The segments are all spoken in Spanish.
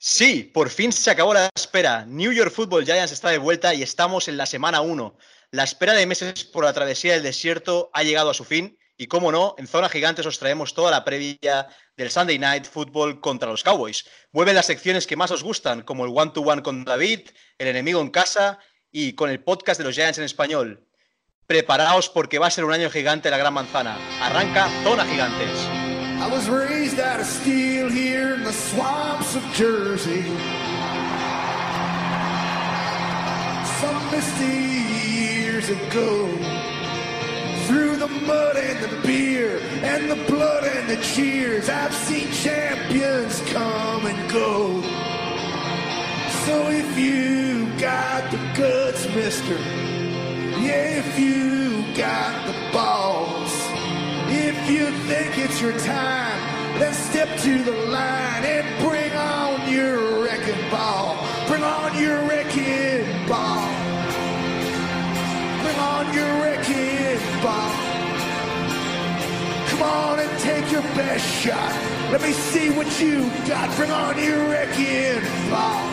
Sí, por fin se acabó la espera. New York Football Giants está de vuelta y estamos en la semana 1. La espera de meses por la travesía del desierto ha llegado a su fin y, como no, en Zona Gigantes os traemos toda la previa del Sunday Night Football contra los Cowboys. Vuelven las secciones que más os gustan, como el one-to-one con David, el enemigo en casa y con el podcast de los Giants en español. Preparaos porque va a ser un año gigante la Gran Manzana. Arranca Zona Gigantes. I was raised out of steel here in the swamps of Jersey. Some misty years ago. Through the mud and the beer and the blood and the cheers, I've seen champions come and go. So if you got the guts, mister, yeah, if you got the balls. If you think it's your time, then step to the line and bring on your wrecking ball. Bring on your wrecking ball. Bring on your wrecking ball. Come on and take your best shot. Let me see what you got. Bring on your wrecking ball.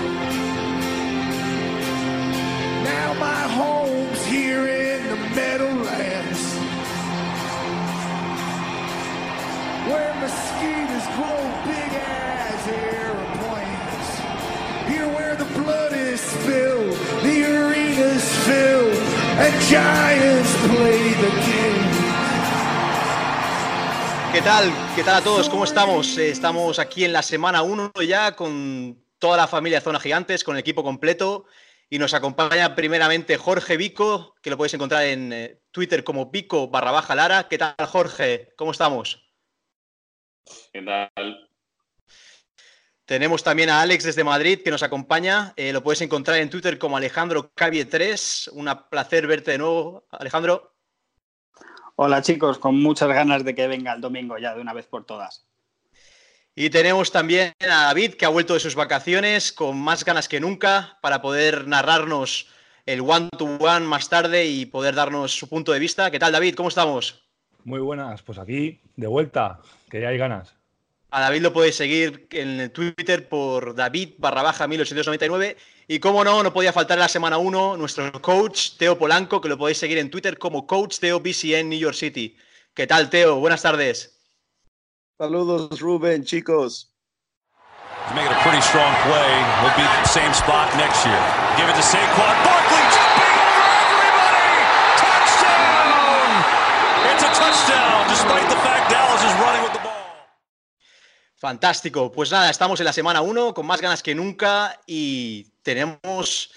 Now my home's here in the Meadowlands. Where mosquitoes grow big as airplanes. Here where the blood is spilled, the arena's filled, and giants play the game. ¿Qué tal? ¿Qué tal a todos? ¿Cómo estamos? Eh, Estamos aquí en la semana 1 ya con toda la familia Zona Gigantes, con el equipo completo. Y nos acompaña primeramente Jorge Vico, que lo podéis encontrar en eh, Twitter como Vico barra baja Lara. ¿Qué tal, Jorge? ¿Cómo estamos? ¿Qué tal? Tenemos también a Alex desde Madrid que nos acompaña. Eh, lo puedes encontrar en Twitter como Alejandro Cavie 3. Un placer verte de nuevo, Alejandro. Hola chicos, con muchas ganas de que venga el domingo ya de una vez por todas. Y tenemos también a David que ha vuelto de sus vacaciones con más ganas que nunca para poder narrarnos el one-to-one más tarde y poder darnos su punto de vista. ¿Qué tal David? ¿Cómo estamos? Muy buenas, pues aquí de vuelta, que ya hay ganas. A David lo podéis seguir en Twitter por David barra baja 1899. Y como no, no podía faltar en la semana 1 nuestro coach Teo Polanco, que lo podéis seguir en Twitter como coach Teo BCN New York City. ¿Qué tal, Teo? Buenas tardes. Saludos, Rubén, chicos. He's making a pretty strong play. He'll be the same spot next year. Give it to Saquon Barkley, Fantástico. Pues nada, estamos en la semana 1 con más ganas que nunca y tenemos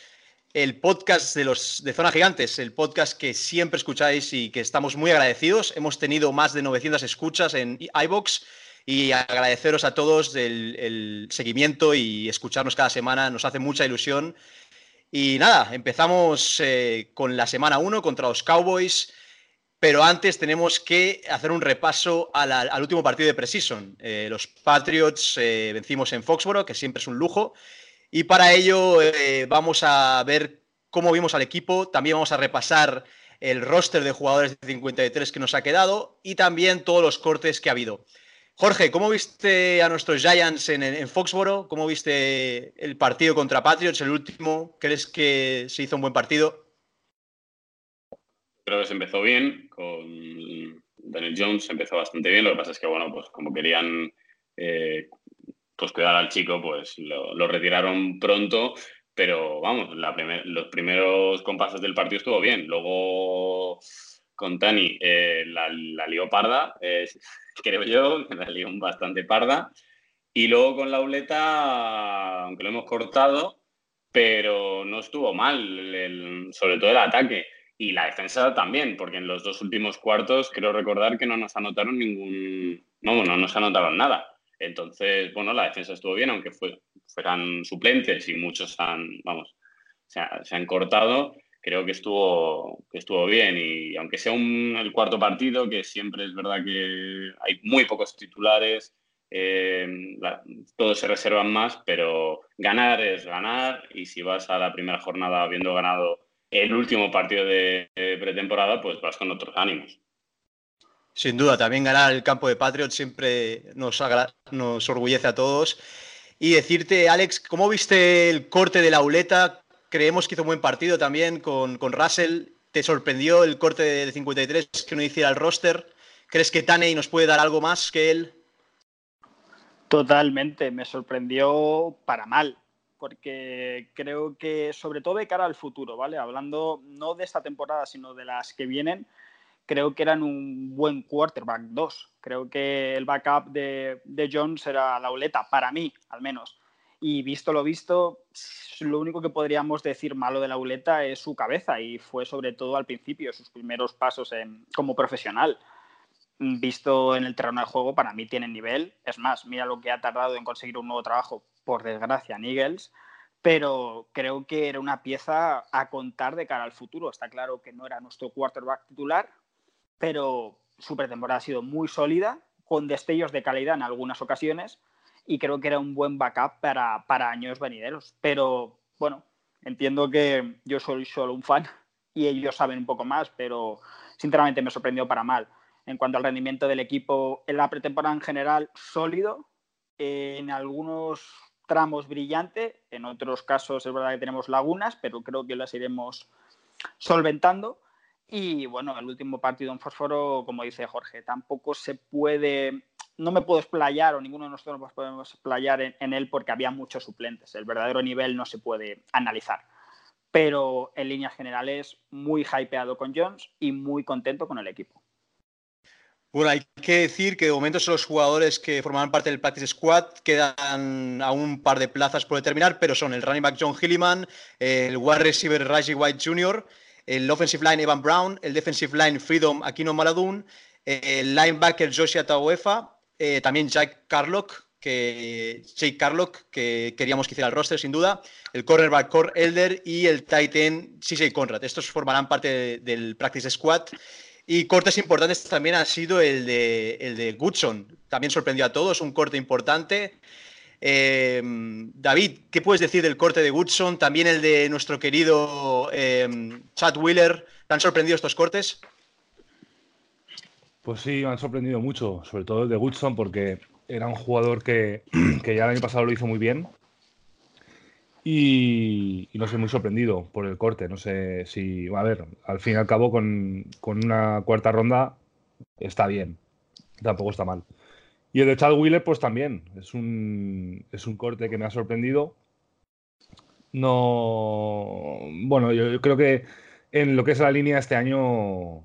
el podcast de los de Zona Gigantes, el podcast que siempre escucháis y que estamos muy agradecidos. Hemos tenido más de 900 escuchas en iBox y agradeceros a todos el, seguimiento y escucharnos cada semana. Nos hace mucha ilusión. Y nada, empezamos eh, con la semana 1 contra los Cowboys. Pero antes tenemos que hacer un repaso al último partido de Precision. Eh, los Patriots eh, vencimos en Foxboro, que siempre es un lujo. Y para ello eh, vamos a ver cómo vimos al equipo. También vamos a repasar el roster de jugadores de 53 que nos ha quedado y también todos los cortes que ha habido. Jorge, ¿cómo viste a nuestros Giants en, en Foxboro? ¿Cómo viste el partido contra Patriots, el último? ¿Crees que se hizo un buen partido? Creo que se empezó bien con Daniel Jones, empezó bastante bien. Lo que pasa es que, bueno, pues como querían eh, pues cuidar al chico, pues lo, retiraron pronto. Pero vamos, los primeros compases del partido estuvo bien. Luego con Tani eh, la, la lió parda, creo yo, la lió bastante parda. Y luego con la uleta, aunque lo hemos cortado, pero no estuvo mal, sobre todo el ataque. Y la defensa también, porque en los dos últimos cuartos creo recordar que no nos anotaron ningún. No, no nos anotaron nada. Entonces, bueno, la defensa estuvo bien, aunque fue, fueran suplentes y muchos han, vamos, se, ha- se han cortado. Creo que estuvo, que estuvo bien. Y aunque sea un, el cuarto partido, que siempre es verdad que hay muy pocos titulares, eh, la- todos se reservan más, pero ganar es ganar. Y si vas a la primera jornada habiendo ganado el último partido de, pretemporada, pues vas con otros ánimos. Sin duda, también ganar el campo de Patriots siempre nos orgullece a todos. Y decirte, Alex, ¿cómo viste el corte de la Uleta? Creemos que hizo un buen partido también con, con Russell. ¿Te sorprendió el corte de 53 que no hiciera el roster? ¿Crees que Taney nos puede dar algo más que él? Totalmente, me sorprendió para mal, porque creo que sobre todo de cara al futuro, ¿vale? Hablando no de esta temporada, sino de las que vienen, creo que eran un buen quarterback 2. Creo que el backup de, de Jones era la uleta, para mí al menos. Y visto lo visto, lo único que podríamos decir malo de la uleta es su cabeza y fue sobre todo al principio, sus primeros pasos en, como profesional visto en el terreno de juego, para mí tiene nivel. Es más, mira lo que ha tardado en conseguir un nuevo trabajo, por desgracia, Eagles. Pero creo que era una pieza a contar de cara al futuro. Está claro que no era nuestro quarterback titular, pero su pretemporada ha sido muy sólida, con destellos de calidad en algunas ocasiones, y creo que era un buen backup para, para años venideros. Pero bueno, entiendo que yo soy solo un fan y ellos saben un poco más, pero sinceramente me sorprendió para mal en cuanto al rendimiento del equipo en la pretemporada en general, sólido, en algunos tramos brillante, en otros casos es verdad que tenemos lagunas, pero creo que las iremos solventando. Y bueno, el último partido en fósforo, como dice Jorge, tampoco se puede, no me puedo explayar o ninguno de nosotros nos podemos explayar en, en él porque había muchos suplentes. El verdadero nivel no se puede analizar. Pero en líneas generales, muy hypeado con Jones y muy contento con el equipo. Bueno, hay que decir que de momento son los jugadores que forman parte del Practice Squad. Quedan a un par de plazas por determinar, pero son el running back John Hilliman, el wide receiver Raji White Jr., el offensive line Evan Brown, el defensive line Freedom Aquino Maladun, el linebacker Joshua Tauefa, eh, también Jack Carlock, que Jake Carlock, que queríamos que hiciera el roster sin duda, el cornerback Core Elder y el tight end CJ Conrad. Estos formarán parte de, del Practice Squad. Y cortes importantes también ha sido el de, el de Goodson. También sorprendió a todos, un corte importante. Eh, David, ¿qué puedes decir del corte de Goodson? También el de nuestro querido eh, Chad Wheeler. ¿Te han sorprendido estos cortes? Pues sí, me han sorprendido mucho, sobre todo el de Goodson, porque era un jugador que, que ya el año pasado lo hizo muy bien y, no sé, muy sorprendido por el corte. No sé si, a ver, al fin y al cabo con, con, una cuarta ronda está bien. Tampoco está mal. Y el de Chad Wheeler, pues también. Es un, es un corte que me ha sorprendido. No. Bueno, yo, yo creo que en lo que es la línea este año,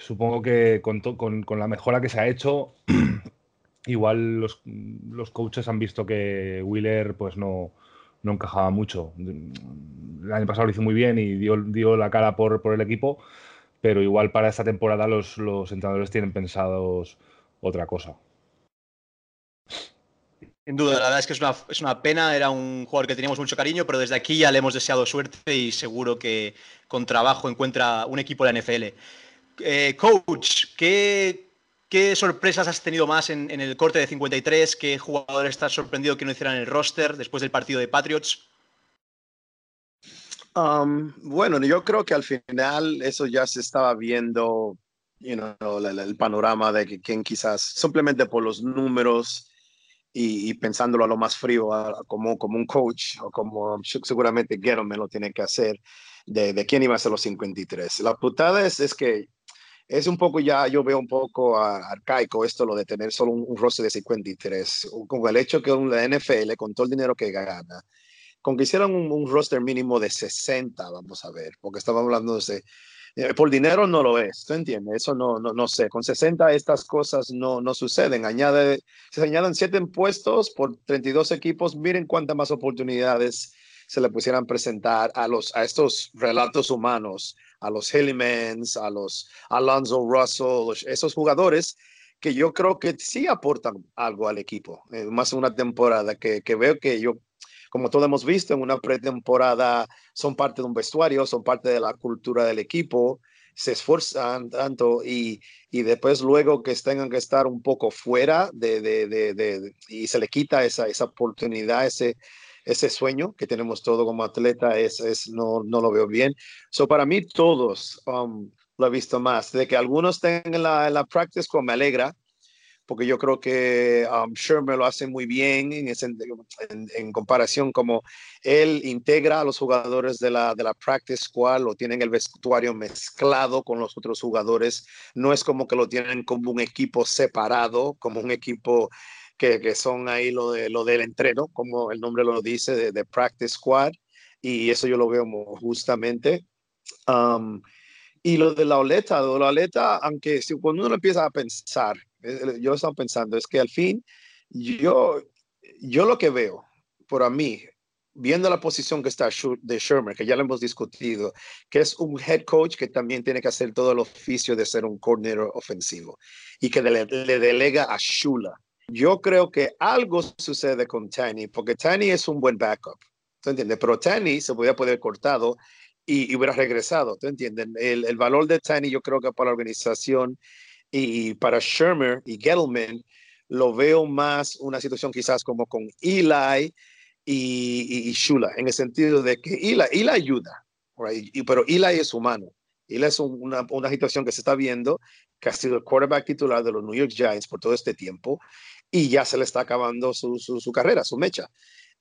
supongo que con, con, con la mejora que se ha hecho, igual los, los coaches han visto que Wheeler, pues no no encajaba mucho. El año pasado lo hizo muy bien y dio, la cara por, el equipo, pero igual para esta temporada los, los entrenadores tienen pensados otra cosa. Sin duda, la verdad es que es una, es una, pena, era un jugador que teníamos mucho cariño, pero desde aquí ya le hemos deseado suerte y seguro que con trabajo encuentra un equipo de la NFL. Eh, coach, ¿qué, ¿Qué sorpresas has tenido más en, en, el corte de 53? ¿Qué jugador estás sorprendido que no hicieran el roster después del partido de Patriots? Um, bueno, yo creo que al final eso ya se estaba viendo, you know, el, el panorama de que quien quizás simplemente por los números y, y pensándolo a lo más frío, a, como, como un coach o como seguramente Gettleman lo tiene que hacer, de, de quién iba a ser los 53. La putada es, es que es un poco ya, yo veo un poco arcaico esto, lo de tener solo un, un roster de 53, con el hecho que la NFL, con todo el dinero que gana, con que hicieran un, un roster mínimo de 60, vamos a ver, porque estamos hablando de, eh, por dinero no lo es, ¿tú entiendes? Eso no, no, no sé, con 60 estas cosas no, no suceden, añade, se añaden 7 impuestos por 32 equipos, miren cuántas más oportunidades se le pusieran presentar a, los, a estos relatos humanos a los Hillimans, a los Alonso Russell, esos jugadores que yo creo que sí aportan algo al equipo, eh, más una temporada que, que, veo que yo, como todos hemos visto en una pretemporada, son parte de un vestuario, son parte de la cultura del equipo, se esfuerzan tanto y, y después luego que tengan que estar un poco fuera de, de, de, de y se le quita esa, esa oportunidad, ese, ese sueño que tenemos todo como atleta es, es no, no lo veo bien. So para mí todos um, lo he visto más. De que algunos tengan la, la practice como me alegra, porque yo creo que um, Shermer lo hace muy bien en, ese- en- en comparación como él integra a los jugadores de la, de la practice squad, lo tienen el vestuario mezclado con los otros jugadores, no es como que lo tienen como un equipo separado, como un equipo que, que son ahí lo, de, lo del entreno, como el nombre lo dice, de, de practice squad, y eso yo lo veo justamente. Um, y lo de la oleta, de la oleta, aunque si, cuando uno empieza a pensar, eh, eh, yo estaba pensando, es que al fin, yo, yo lo que veo, por a mí, viendo la posición que está de Shermer, que ya lo hemos discutido, que es un head coach que también tiene que hacer todo el oficio de ser un coordinator ofensivo y que le, le delega a Shula. Yo creo que algo sucede con Tani, porque Tani es un buen backup, ¿tú entiendes? Pero Tani se podía poder cortado y, y hubiera regresado, ¿tú entiendes? El, el valor de Tani yo creo que para la organización y para Shermer y Gettleman lo veo más una situación quizás como con Eli y, y, y Shula, en el sentido de que Eli, Eli ayuda, right? y, pero Eli es humano. Eli es un- una, una situación que se está viendo, que ha sido el quarterback titular de los New York Giants por todo este tiempo, y ya se le está acabando su, su, carrera, su mecha,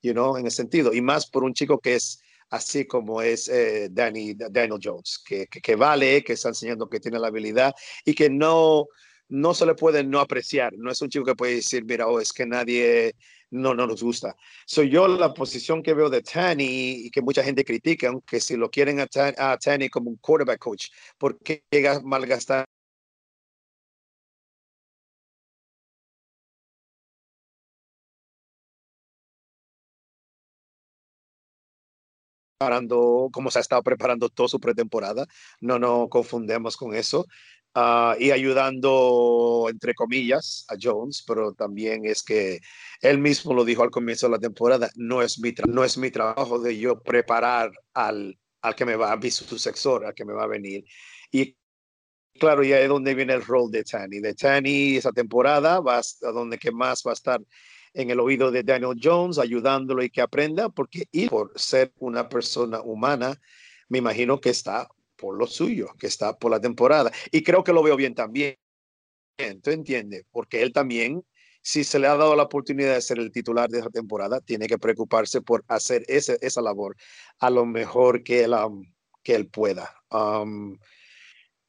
you know, en el sentido, y más por un chico que es así como es eh, Danny, Daniel Jones, que, que, vale, que está enseñando que tiene la habilidad y que no, no se le puede no apreciar. No es un chico que puede decir, mira, oh, es que nadie no, no nos gusta. Soy yo la posición que veo de Tanny y que mucha gente critica, aunque si lo quieren a, Tan- a Tanny como un quarterback coach, ¿por qué gas- malgastar? Preparando, como se ha estado preparando toda su pretemporada. No nos confundemos con eso. Ah, y ayudando, entre comillas, a Jones, pero también es que él mismo lo dijo al comienzo de la temporada, no es mi, no es mi trabajo de yo preparar al, al que me va a mi sucesor, al que me va a venir. Y claro, ya es donde viene el rol de Tani. De Tani esa temporada va a donde que más va a estar en el oído de Daniel Jones, ayudándolo y que aprenda, porque y por ser una persona humana, me imagino que está por lo suyo, que está por la temporada. Y creo que lo veo bien también. ¿Tú entiendes? Porque él también, si se le ha dado la oportunidad de ser el titular de esa temporada, tiene que preocuparse por hacer ese, esa labor a lo mejor que él, um, que él pueda. Um,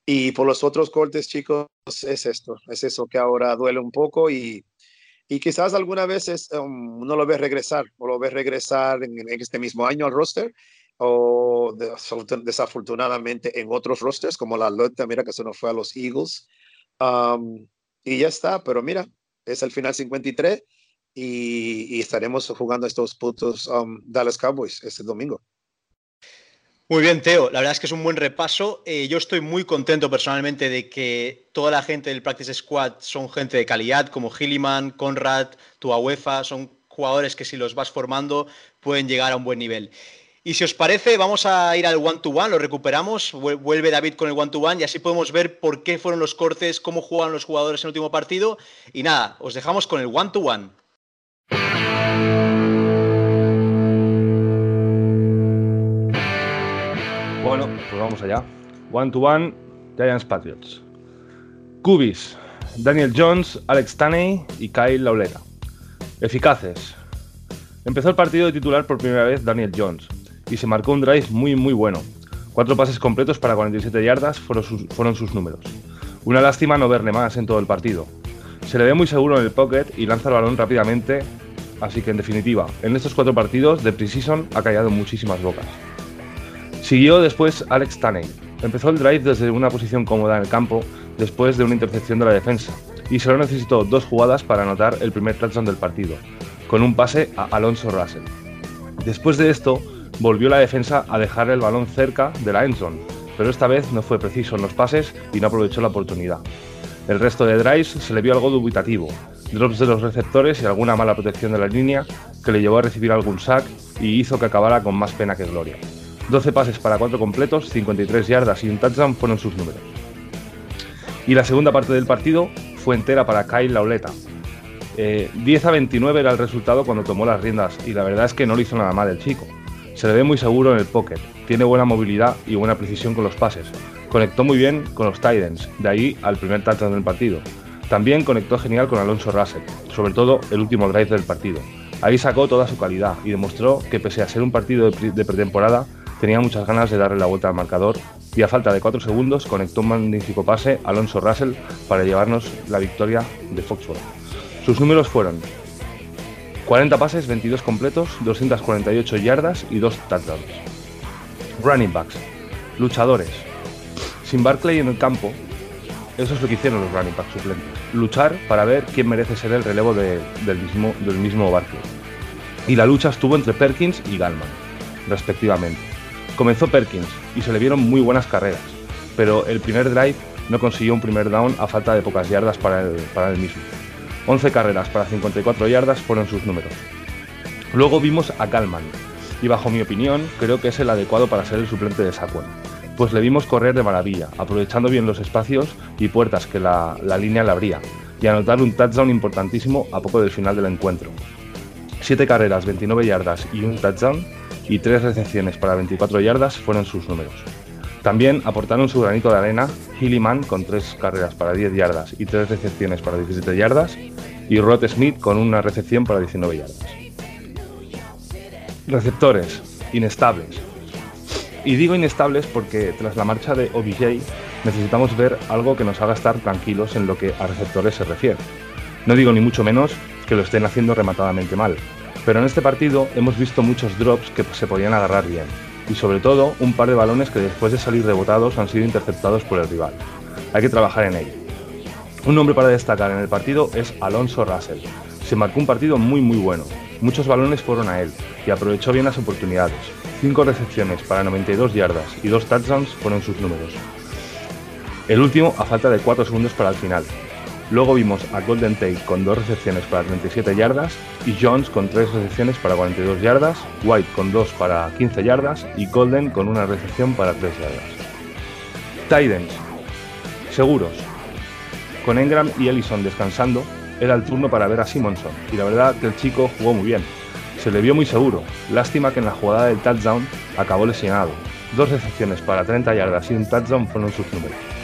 y por los otros cortes, chicos, es esto, es eso que ahora duele un poco y, y quizás algunas veces um, uno lo ve regresar, o lo ve regresar en, este mismo año al roster, o desafortun- desafortunadamente en otros rosters, como la Lota, mira que se nos fue a los Eagles. Um, y ya está, pero mira, es el final 53 y, estaremos jugando estos putos um, Dallas Cowboys este domingo. Muy bien, Teo. La verdad es que es un buen repaso. Eh, yo estoy muy contento personalmente de que toda la gente del Practice Squad son gente de calidad, como Gilliman, Conrad, Tuahuefa, son jugadores que si los vas formando pueden llegar a un buen nivel. Y si os parece, vamos a ir al one-to-one, lo recuperamos, vuel- vuelve David con el one-to-one y así podemos ver por qué fueron los cortes, cómo jugaron los jugadores en el último partido. Y nada, os dejamos con el one-to-one. Bueno, pues vamos allá. One to one, Giants Patriots. Cubis, Daniel Jones, Alex Taney y Kyle Lauleta. Eficaces. Empezó el partido de titular por primera vez Daniel Jones y se marcó un drive muy muy bueno. Cuatro pases completos para 47 yardas fueron sus, fueron sus números. Una lástima no verle más en todo el partido. Se le ve muy seguro en el pocket y lanza el balón rápidamente, así que en definitiva, en estos cuatro partidos de preseason ha callado muchísimas bocas. Siguió después Alex Taney. Empezó el drive desde una posición cómoda en el campo después de una intercepción de la defensa y solo necesitó dos jugadas para anotar el primer touchdown del partido, con un pase a Alonso Russell. Después de esto, volvió la defensa a dejar el balón cerca de la endzone, pero esta vez no fue preciso en los pases y no aprovechó la oportunidad. El resto de drives se le vio algo dubitativo, drops de los receptores y alguna mala protección de la línea que le llevó a recibir algún sack y hizo que acabara con más pena que gloria. 12 pases para 4 completos, 53 yardas y un touchdown fueron sus números. Y la segunda parte del partido fue entera para Kyle Lauleta. Eh, 10 a 29 era el resultado cuando tomó las riendas y la verdad es que no lo hizo nada mal el chico. Se le ve muy seguro en el pocket, tiene buena movilidad y buena precisión con los pases. Conectó muy bien con los Titans, de ahí al primer touchdown del partido. También conectó genial con Alonso Russell, sobre todo el último drive del partido. Ahí sacó toda su calidad y demostró que pese a ser un partido de pretemporada, tenía muchas ganas de darle la vuelta al marcador y a falta de 4 segundos conectó un magnífico pase Alonso Russell para llevarnos la victoria de Foxborough. Sus números fueron 40 pases, 22 completos, 248 yardas y 2 touchdowns. Running backs, luchadores. Sin Barclay en el campo, eso es lo que hicieron los running backs suplentes. Luchar para ver quién merece ser el relevo de- del, mismo, del Barclay. Y la lucha estuvo entre Perkins y Galman, respectivamente. Comenzó Perkins y se le vieron muy buenas carreras, pero el primer drive no consiguió un primer down a falta de pocas yardas para el, para el mismo. 11 carreras para 54 yardas fueron sus números. Luego vimos a Galman, y bajo mi opinión creo que es el adecuado para ser el suplente de Saquon, pues le vimos correr de maravilla, aprovechando bien los espacios y puertas que la, la línea le abría, y anotar un touchdown importantísimo a poco del final del encuentro. 7 carreras, 29 yardas y un touchdown, y 3 recepciones para 24 yardas fueron sus números. También aportaron su granito de arena Hilliman con 3 carreras para 10 yardas y 3 recepciones para 17 yardas, y Rod Smith con una recepción para 19 yardas. Receptores, inestables. Y digo inestables porque tras la marcha de OBJ necesitamos ver algo que nos haga estar tranquilos en lo que a receptores se refiere. No digo ni mucho menos que lo estén haciendo rematadamente mal, pero en este partido hemos visto muchos drops que se podían agarrar bien, y sobre todo un par de balones que después de salir rebotados han sido interceptados por el rival. Hay que trabajar en ello. Un nombre para destacar en el partido es Alonso Russell. Se marcó un partido muy muy bueno. Muchos balones fueron a él y aprovechó bien las oportunidades. 5 recepciones para 92 yardas y 2 touchdowns fueron sus números. El último a falta de 4 segundos para el final. Luego vimos a Golden Tate con 2 recepciones para 37 yardas y Jones con 3 recepciones para 42 yardas, White con 2 para 15 yardas y Golden con una recepción para 3 yardas. Titans. Seguros. Con Engram y Ellison descansando, era el turno para ver a Simonson, y la verdad que el chico jugó muy bien. Se le vio muy seguro, lástima que en la jugada del touchdown acabó lesionado. Dos recepciones para 30 yardas y un touchdown fueron sus números.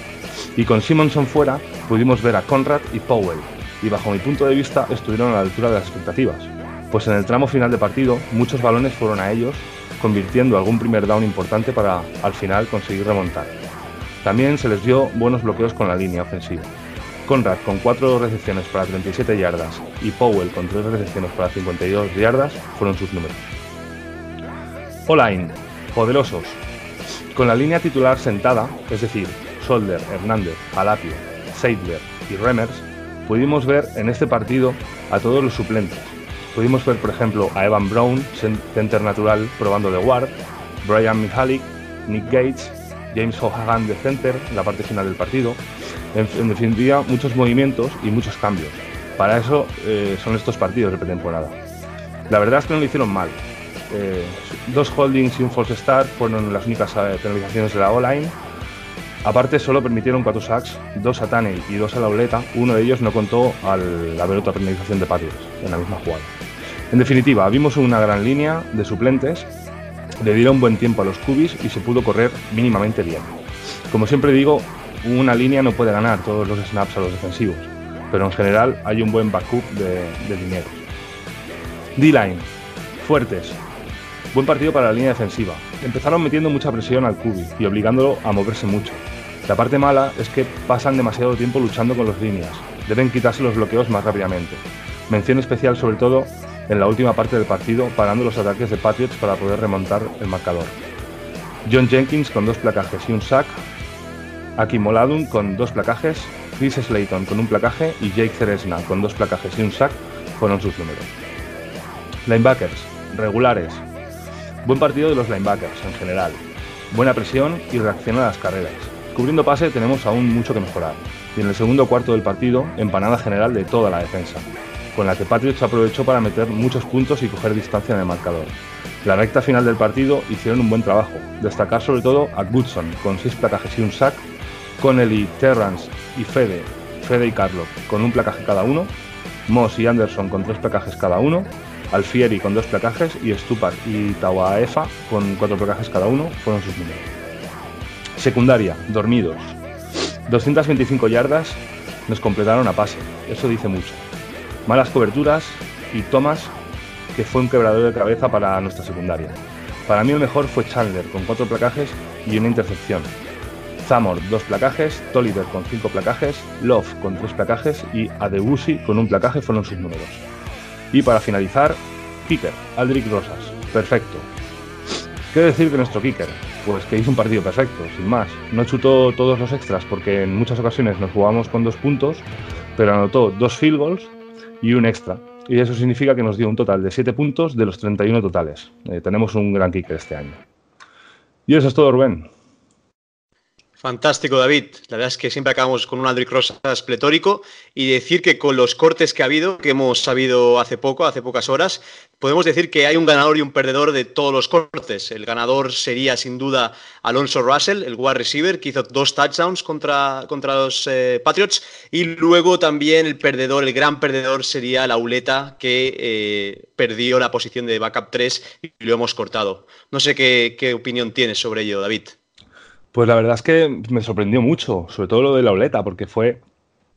Y con Simonson fuera, pudimos ver a Conrad y Powell, y bajo mi punto de vista estuvieron a la altura de las expectativas, pues en el tramo final de partido muchos balones fueron a ellos, convirtiendo algún primer down importante para al final conseguir remontar. También se les dio buenos bloqueos con la línea ofensiva. Conrad con 4 recepciones para 37 yardas y Powell con 3 recepciones para 52 yardas fueron sus números. O-line, poderosos. Con la línea titular sentada, es decir, Solder, Hernández, Alapio, Seidler y Remers, pudimos ver en este partido a todos los suplentes. Pudimos ver, por ejemplo, a Evan Brown, center natural, probando de guard, Brian Mihalik, Nick Gates, James O'Hagan de center en la parte final del partido. En, en definitiva, muchos movimientos y muchos cambios. Para eso eh, son estos partidos de pretemporada. La verdad es que no lo hicieron mal. Eh, dos holdings y un false start fueron las únicas eh, penalizaciones de la O-line. Aparte, solo permitieron cuatro sacks, dos a Taney y dos a Lauleta. Uno de ellos no contó al haber otra penalización de Patriots en la misma jugada. En definitiva, vimos una gran línea de suplentes, le dieron buen tiempo a los cubis y se pudo correr mínimamente bien. Como siempre digo, una línea no puede ganar todos los snaps a los defensivos, pero en general hay un buen backup de, de linieros. D-line, fuertes. Buen partido para la línea defensiva. Empezaron metiendo mucha presión al cubi y obligándolo a moverse mucho. La parte mala es que pasan demasiado tiempo luchando con las líneas. Deben quitarse los bloqueos más rápidamente. Mención especial sobre todo en la última parte del partido, parando los ataques de Patriots para poder remontar el marcador. John Jenkins con dos placajes y un sack, Aki Moladun con dos placajes, Chris Slayton con un placaje y Jake Ceresna con dos placajes y un sack fueron sus números. Linebackers, regulares. Buen partido de los linebackers en general. Buena presión y reacción a las carreras. Cubriendo pase tenemos aún mucho que mejorar. Y en el segundo cuarto del partido, empanada general de toda la defensa, con la que Patriots aprovechó para meter muchos puntos y coger distancia en el marcador. La recta final del partido hicieron un buen trabajo. Destacar sobre todo a Goodson con seis placajes y un sack, Connelly, Terrance y Fede, Fede y Carlo con un placaje cada uno, Moss y Anderson con tres placajes cada uno, Alfieri con dos placajes y Stupak y Tawaefa con cuatro placajes cada uno fueron sus números. Secundaria, dormidos. 225 yardas, nos completaron a pase, eso dice mucho. Malas coberturas y Thomas, que fue un quebrador de cabeza para nuestra secundaria. Para mí el mejor fue Chandler, con cuatro placajes y una intercepción. Zamor, dos placajes, Tolliver con cinco placajes, Love con tres placajes y Adebusi con un placaje fueron sus números. Y para finalizar, Kicker, Aldrich Rosas. Perfecto. ¿Qué decir de nuestro kicker? Pues que hizo un partido perfecto, sin más. No chutó todos los extras porque en muchas ocasiones nos jugamos con dos puntos, pero anotó dos field goals y un extra. Y eso significa que nos dio un total de 7 puntos de los 31 totales. Eh, tenemos un gran kicker este año. Y eso es todo, Rubén. Fantástico, David. La verdad es que siempre acabamos con un Aldrich Rosas pletórico y decir que con los cortes que ha habido, que hemos sabido hace poco, hace pocas horas, podemos decir que hay un ganador y un perdedor de todos los cortes. El ganador sería sin duda Alonso Russell, el wide receiver, que hizo dos touchdowns contra, contra los eh, Patriots. Y luego también el perdedor, el gran perdedor sería la Uleta, que eh, perdió la posición de backup 3 y lo hemos cortado. No sé qué opinión tienes sobre ello, David. Pues la verdad es que me sorprendió mucho, sobre todo lo de la Oleta, porque fue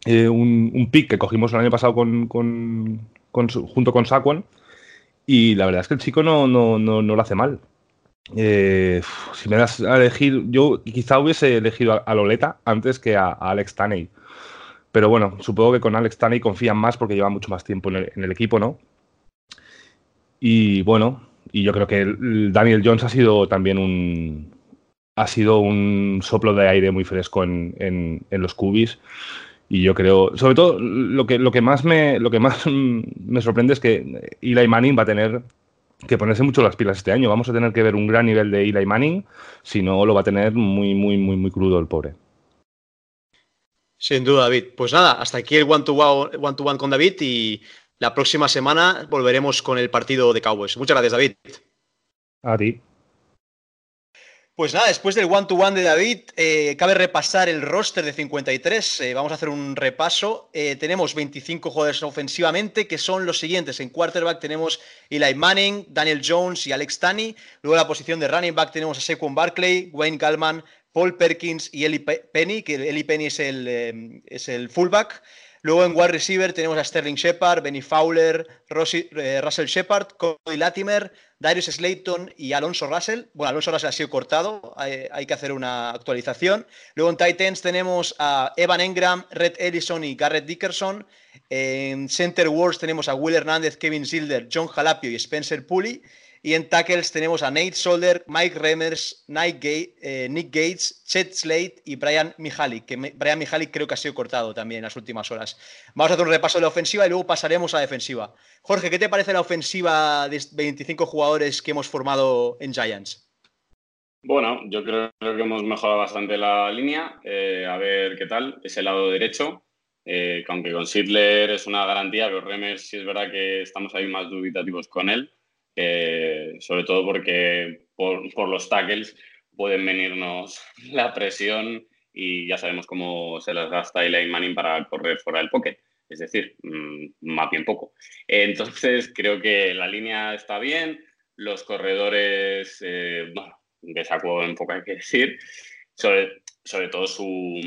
eh, un, un, pick que cogimos el año pasado con, con, junto con Saquon y la verdad es que el chico no, no, no, no lo hace mal. Eh, si me das a elegir, yo quizá hubiese elegido a, Loleta antes que a, Alex Taney. Pero bueno, supongo que con Alex Taney confían más porque lleva mucho más tiempo en el, en el equipo, ¿no? Y bueno, y yo creo que el Daniel Jones ha sido también un, ha sido un soplo de aire muy fresco en, en, en los cubis. Y yo creo, sobre todo, lo que, lo que más, me, lo que más me sorprende es que Eli Manning va a tener que ponerse mucho las pilas este año. Vamos a tener que ver un gran nivel de Eli Manning, si no lo va a tener muy, muy, muy, muy crudo el pobre. Sin duda, David. Pues nada, hasta aquí el one-to-one one, to one con David y la próxima semana volveremos con el partido de Cowboys. Muchas gracias, David. A ti. Pues nada, después del one-to-one -one de David, eh, cabe repasar el roster de 53. Eh, vamos a hacer un repaso. Eh, tenemos 25 jugadores ofensivamente, que son los siguientes. En quarterback tenemos Eli Manning, Daniel Jones y Alex Tanney. Luego en la posición de running back tenemos a Saquon Barkley, Wayne Gallman, Paul Perkins y Eli Penny, que Eli Penny es el, es el fullback. Luego en wide receiver tenemos a Sterling Shepard, Benny Fowler, Russell Shepard, Cody Latimer, Darius Slayton y Alonso Russell. Bueno, Alonso Russell ha sido cortado, hay, que hacer una actualización. Luego en Titans tenemos a Evan Engram, Red Ellison y Garrett Dickerson. En Center Wars tenemos a Will Hernández, Kevin Zilder, John Jalapio y Spencer Pulley. Y en tackles tenemos a Nate Solder, Mike Remers, Nick Gates, eh, Nick Gates, Chet Slate y Brian Mihalik, que Brian Mihalik creo que ha sido cortado también en las últimas horas. Vamos a hacer un repaso de la ofensiva y luego pasaremos a la defensiva. Jorge, ¿qué te parece la ofensiva de 25 jugadores que hemos formado en Giants? Bueno, yo creo, que hemos mejorado bastante la línea. Eh, a ver qué tal. Ese lado derecho. Eh, aunque con Sidler es una garantía, pero Remers sí es verdad que estamos ahí más dubitativos con él. Eh, sobre todo porque por, los tackles pueden venirnos la presión y ya sabemos cómo se las gasta Eli Manning para correr fuera del pocket. Es decir, mmm, más bien poco. Entonces, creo que la línea está bien. Los corredores, eh, bueno, de saco en poco hay que decir. Sobre, sobre todo su,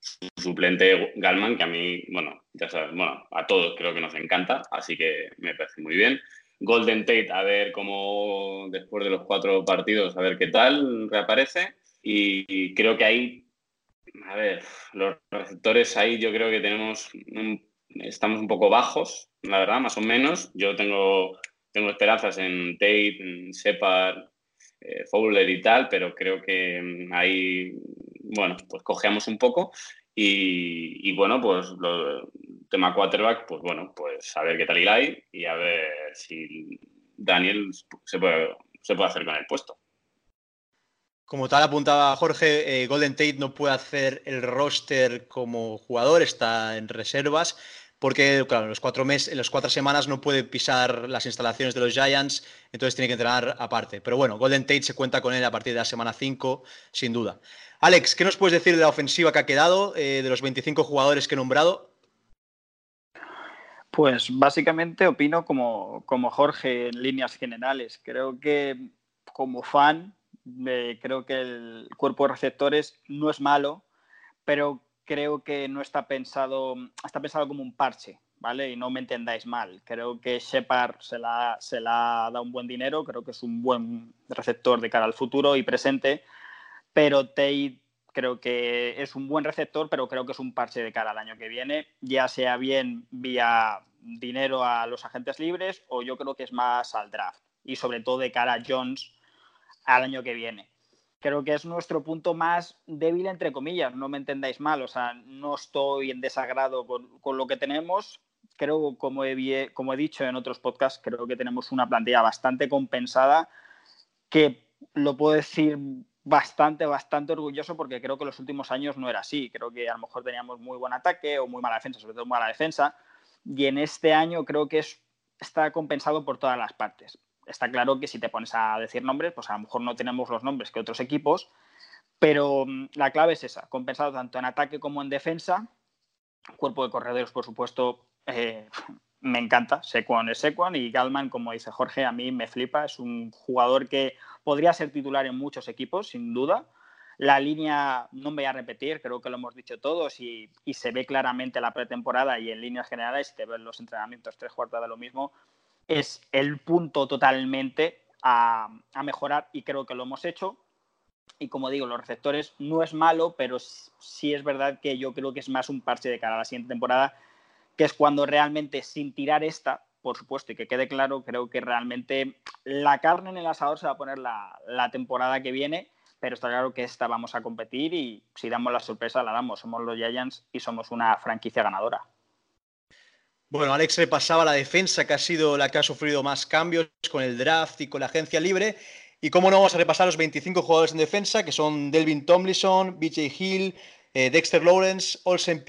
su, suplente Galman, que a mí, bueno, ya sabes, bueno, a todos creo que nos encanta, así que me parece muy bien. Golden Tate, a ver cómo después de los cuatro partidos, a ver qué tal reaparece. Y, creo que ahí, a ver, los receptores ahí yo creo que tenemos, un, estamos un poco bajos, la verdad, más o menos. Yo tengo, tengo esperanzas en Tate, en Shepard, eh, Fowler y tal, pero creo que ahí, bueno, pues cojeamos un poco. Y, y, bueno, pues lo, tema quarterback, pues bueno, pues a ver qué tal Eli y a ver si Daniel se puede, se puede hacer con el puesto. Como tal apuntaba Jorge, eh, Golden Tate no puede hacer el roster como jugador, está en reservas, porque claro, en los cuatro meses, en las cuatro semanas no puede pisar las instalaciones de los Giants, entonces tiene que entrenar aparte. Pero bueno, Golden Tate se cuenta con él a partir de la semana 5, sin duda. Alex, ¿qué nos puedes decir de la ofensiva que ha quedado, eh, de los 25 jugadores que he nombrado? Pues básicamente opino como, como, Jorge en líneas generales. Creo que como fan, eh, creo que el cuerpo de receptores no es malo, pero creo que no está pensado, está pensado como un parche, ¿vale? Y no me entendáis mal. Creo que Shepard se la, se la da un buen dinero, creo que es un buen receptor de cara al futuro y presente, pero Tate creo que es un buen receptor, pero creo que es un parche de cara al año que viene, ya sea bien vía dinero a los agentes libres o yo creo que es más al draft y sobre todo de cara a Jones al año que viene. Creo que es nuestro punto más débil, entre comillas, no me entendáis mal, o sea, no estoy en desagrado con, con lo que tenemos. Creo, como he, como he dicho en otros podcasts, creo que tenemos una plantilla bastante compensada que lo puedo decir bastante, bastante orgulloso porque creo que los últimos años no era así. Creo que a lo mejor teníamos muy buen ataque o muy mala defensa, sobre todo mala defensa. Y en este año creo que es, está compensado por todas las partes está claro que si te pones a decir nombres, pues a lo mejor no tenemos los nombres que otros equipos, pero mm, la clave es esa, compensado tanto en ataque como en defensa. Cuerpo de corredores, por supuesto, eh, me encanta. Sequan es Sequan y Galman, como dice Jorge, a mí me flipa. Es un jugador que podría ser titular en muchos equipos, sin duda. La línea, no me voy a repetir, creo que lo hemos dicho todos y, se ve claramente la pretemporada y en líneas generales, si te ven los entrenamientos tres cuartas de lo mismo, es el punto totalmente a, mejorar y creo que lo hemos hecho. Y como digo, los receptores no es malo, pero sí es verdad que yo creo que es más un parche de cara a la siguiente temporada, que es cuando realmente sin tirar esta, por supuesto, y que quede claro, creo que realmente la carne en el asador se va a poner la, la temporada que viene, pero está claro que esta vamos a competir y si damos la sorpresa la damos. Somos los Giants y somos una franquicia ganadora. Bueno, Alex repasaba la defensa, que ha sido la que ha sufrido más cambios con el draft y con la agencia libre. Y cómo no vamos a repasar los 25 jugadores en defensa, que son Delvin Tomlinson, BJ Hill, eh, Dexter Lawrence, Olsen,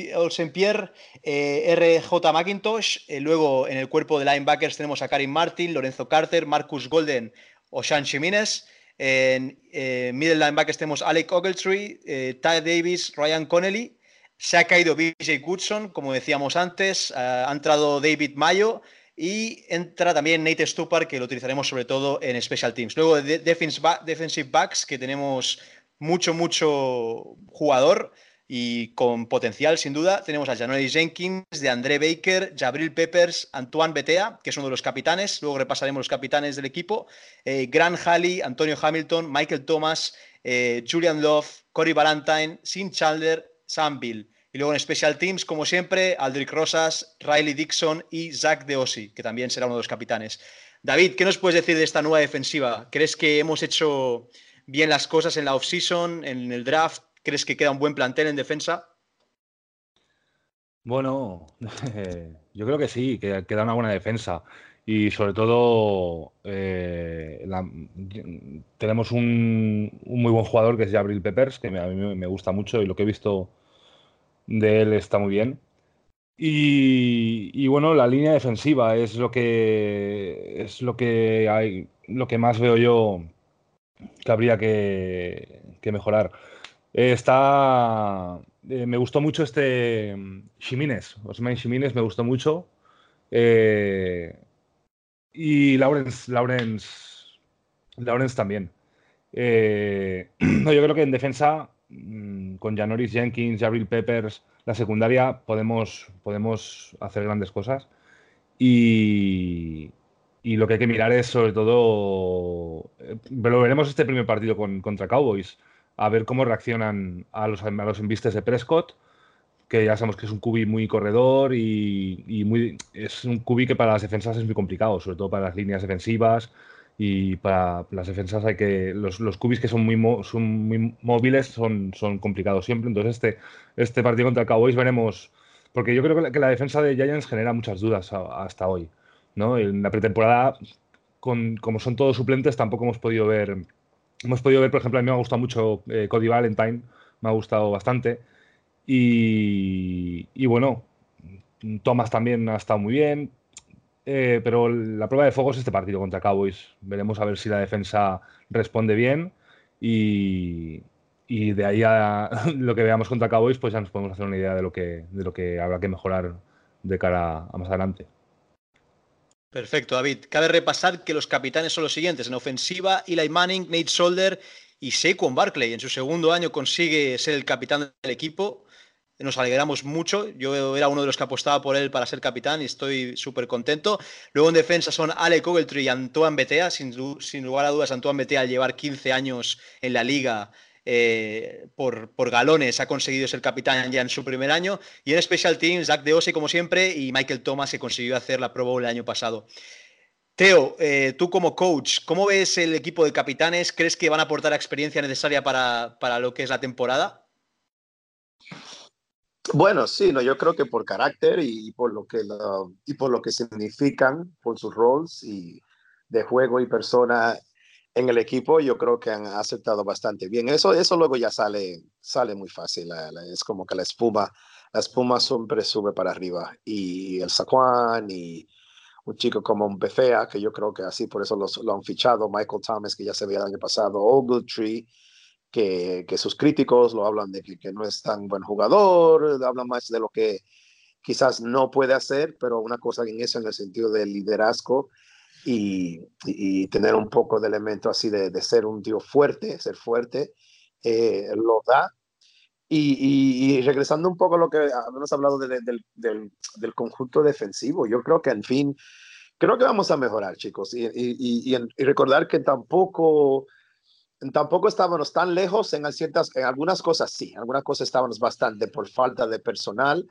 Pierre, eh, RJ McIntosh. Eh, luego en el cuerpo de linebackers tenemos a Karim Martin, Lorenzo Carter, Marcus Golden o Sean Jiménez. En middle linebackers tenemos Alec Ogletree, Ty Davis, Ryan Connelly. Se ha caído BJ Goodson, como decíamos antes, eh, ha entrado David Mayo y entra también Nate Stupar, que lo utilizaremos sobre todo en Special Teams. Luego de Defensive Backs, que tenemos mucho, mucho jugador y con potencial, sin duda. Tenemos a Janoris Jenkins, de André Baker, Jabril Peppers, Antoine Betea, que es uno de los capitanes. Luego repasaremos los capitanes del equipo. Eh, Grant Halley, Antonio Hamilton, Michael Thomas, eh, Julian Love, Cory Valentine, Sin Chandler, Sam Bill. Y luego en Special Teams, como siempre, Aldrich Rosas, Riley Dixon y Zach Deossi, que también será uno de los capitanes. David, ¿qué nos puedes decir de esta nueva defensiva? ¿Crees que hemos hecho bien las cosas en la offseason, en el draft? ¿Crees que queda un buen plantel en defensa? Bueno, yo creo que sí, que queda una buena defensa. Y sobre todo, eh, tenemos un, muy buen jugador que es Jabril Peppers, que a mí me gusta mucho y lo que he visto de él está muy bien. Y, bueno, la línea defensiva es lo que es lo que hay, lo que más veo yo que habría que, mejorar. Está, eh, me gustó mucho este Shimines, Osman Shimines me gustó mucho. Eh, y Lawrence, Lawrence, Lawrence también. Eh, no, yo creo que en defensa Mm, con Janoris Jenkins, Jabril Peppers, la secundaria, podemos, podemos hacer grandes cosas. Y, lo que hay que mirar es sobre todo, eh, lo veremos este primer partido con, contra Cowboys, a ver cómo reaccionan a los, a los embistes de Prescott, que ya sabemos que es un cubi muy corredor y, muy, es un cubi que para las defensas es muy complicado, sobre todo para las líneas defensivas y para las defensas hay que los, los cubis que son muy, son muy móviles son, son complicados siempre entonces este, este partido contra Cowboys veremos porque yo creo que la, defensa de Giants genera muchas dudas hasta hoy ¿no? en la pretemporada con, como son todos suplentes tampoco hemos podido ver hemos podido ver por ejemplo a mí me ha gustado mucho eh, Cody Valentine me ha gustado bastante y, y bueno Thomas también ha estado muy bien eh, pero la prueba de fuego es este partido contra Cowboys. Veremos a ver si la defensa responde bien y, de ahí a lo que veamos contra Cowboys, pues ya nos podemos hacer una idea de lo que, de lo que habrá que mejorar de cara a más adelante. Perfecto, David. Cabe repasar que los capitanes son los siguientes. En ofensiva, Eli Manning, Nate Solder y Saquon Barkley. En su segundo año consigue ser el capitán del equipo. nos alegramos mucho. Yo era uno de los que apostaba por él para ser capitán y estoy súper contento. Luego en defensa son Alec Ogletree y Antoine Betea. Sin, sin lugar a dudas, Antoine Betea al llevar 15 años en la liga eh, por, galones ha conseguido ser capitán ya en su primer año. Y en Special Teams, Zach de Ose, como siempre, y Michael Thomas, que consiguió hacer la Pro Bowl el año pasado. Teo, eh, tú como coach, ¿cómo ves el equipo de capitanes? ¿Crees que van a aportar la experiencia necesaria para, para lo que es la temporada? Bueno, sí, no, yo creo que por carácter y, por lo que y por lo que significan, por sus roles y de juego y persona en el equipo, yo creo que han aceptado bastante bien. Eso, eso luego ya sale, sale muy fácil. es como que la espuma, la espuma siempre sube para arriba. Y el Saquon y un chico como un Befea, que yo creo que así por eso lo han fichado, Michael Thomas, que ya se veía el año pasado, Ogletree, que, que sus críticos lo hablan de que, que no es tan buen jugador, hablan más de lo que quizás no puede hacer, pero una cosa en eso en el sentido del liderazgo y, y, tener un poco de elemento así de, de, ser un tío fuerte, ser fuerte, eh, lo da. Y, y, regresando un poco a lo que hemos hablado de, de, del, del, del, conjunto defensivo, yo creo que en fin, creo que vamos a mejorar, chicos, y, y recordar que tampoco, tampoco estábamos tan lejos en, ciertas, en algunas cosas, sí, en algunas cosas estábamos bastante por falta de personal,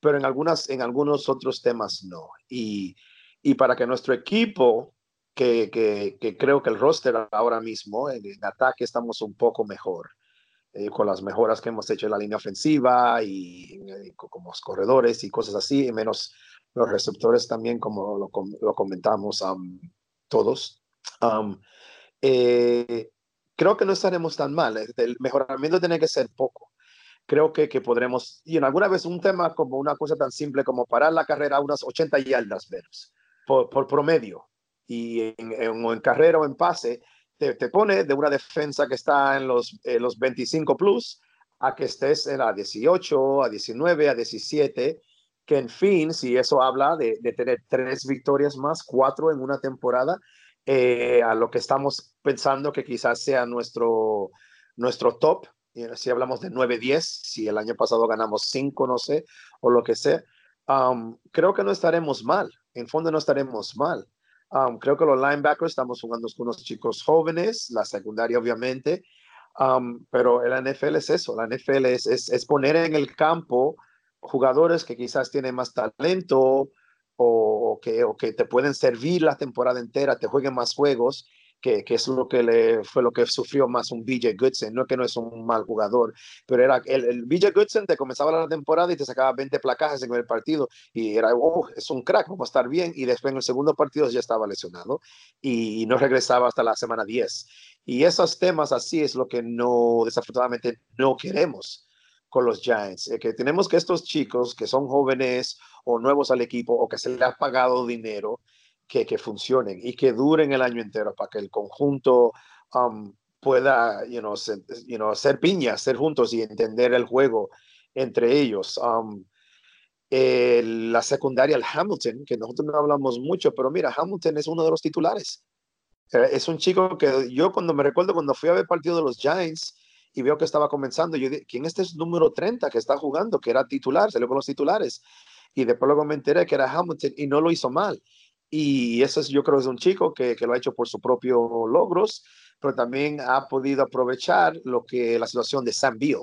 pero en, algunas, en algunos otros temas no. Y, y para que nuestro equipo, que, que, que, creo que el roster ahora mismo, en, en ataque estamos un poco mejor, eh, con las mejoras que hemos hecho en la línea ofensiva y, y eh, como los corredores y cosas así, y menos los receptores también, como lo, lo comentamos um, todos. Um, eh, creo que no estaremos tan mal. El mejoramiento tiene que ser poco. Creo que, que podremos, y en alguna vez un tema como una cosa tan simple como parar la carrera a unas 80 yardas menos por, por promedio. Y en, en, en, carrera o en pase, te, te, pone de una defensa que está en los, eh, los 25 plus a que estés en la 18, a 19, a 17, que en fin, si eso habla de, de tener tres victorias más, cuatro en una temporada, eh, a lo que estamos pensando que quizás sea nuestro, nuestro top, si hablamos de 9-10, si el año pasado ganamos 5, no sé, o lo que sea, um, creo que no estaremos mal en fondo no estaremos mal. Um, creo que los linebackers estamos jugando con unos chicos jóvenes, la secundaria obviamente, um, pero la NFL es eso, la NFL es, es, es, poner en el campo jugadores que quizás tienen más talento o, o, que, o que te pueden servir la temporada entera, te jueguen más juegos que, que, es lo que le fue lo que sufrió más un BJ Goodson, no que no es un mal jugador, pero era el, el BJ Goodson te comenzaba la temporada y te sacaba 20 placajes en el partido y era, oh, es un crack, vamos a estar bien, y después en el segundo partido ya estaba lesionado y no regresaba hasta la semana 10. Y esos temas así es lo que no, desafortunadamente, no queremos con los Giants, eh, que tenemos que estos chicos que son jóvenes o nuevos al equipo o que se les ha pagado dinero, que, que, funcionen y que duren el año entero para que el conjunto um, pueda you know, ser, you know, ser piñas, ser juntos y entender el juego entre ellos. Um, la secundaria, el Hamilton, que nosotros no hablamos mucho, pero mira, Hamilton es uno de los titulares. Eh, es un chico que yo cuando me recuerdo cuando fui a ver partido de los Giants y veo que estaba comenzando, yo dije, ¿quién este es número 30 que está jugando? Que era titular, salió con los titulares. Y después luego me enteré que era Hamilton y no lo hizo mal. Y eso es, yo creo es un chico que, que lo ha hecho por sus propios logros, pero también ha podido aprovechar lo que la situación de Sam Beal,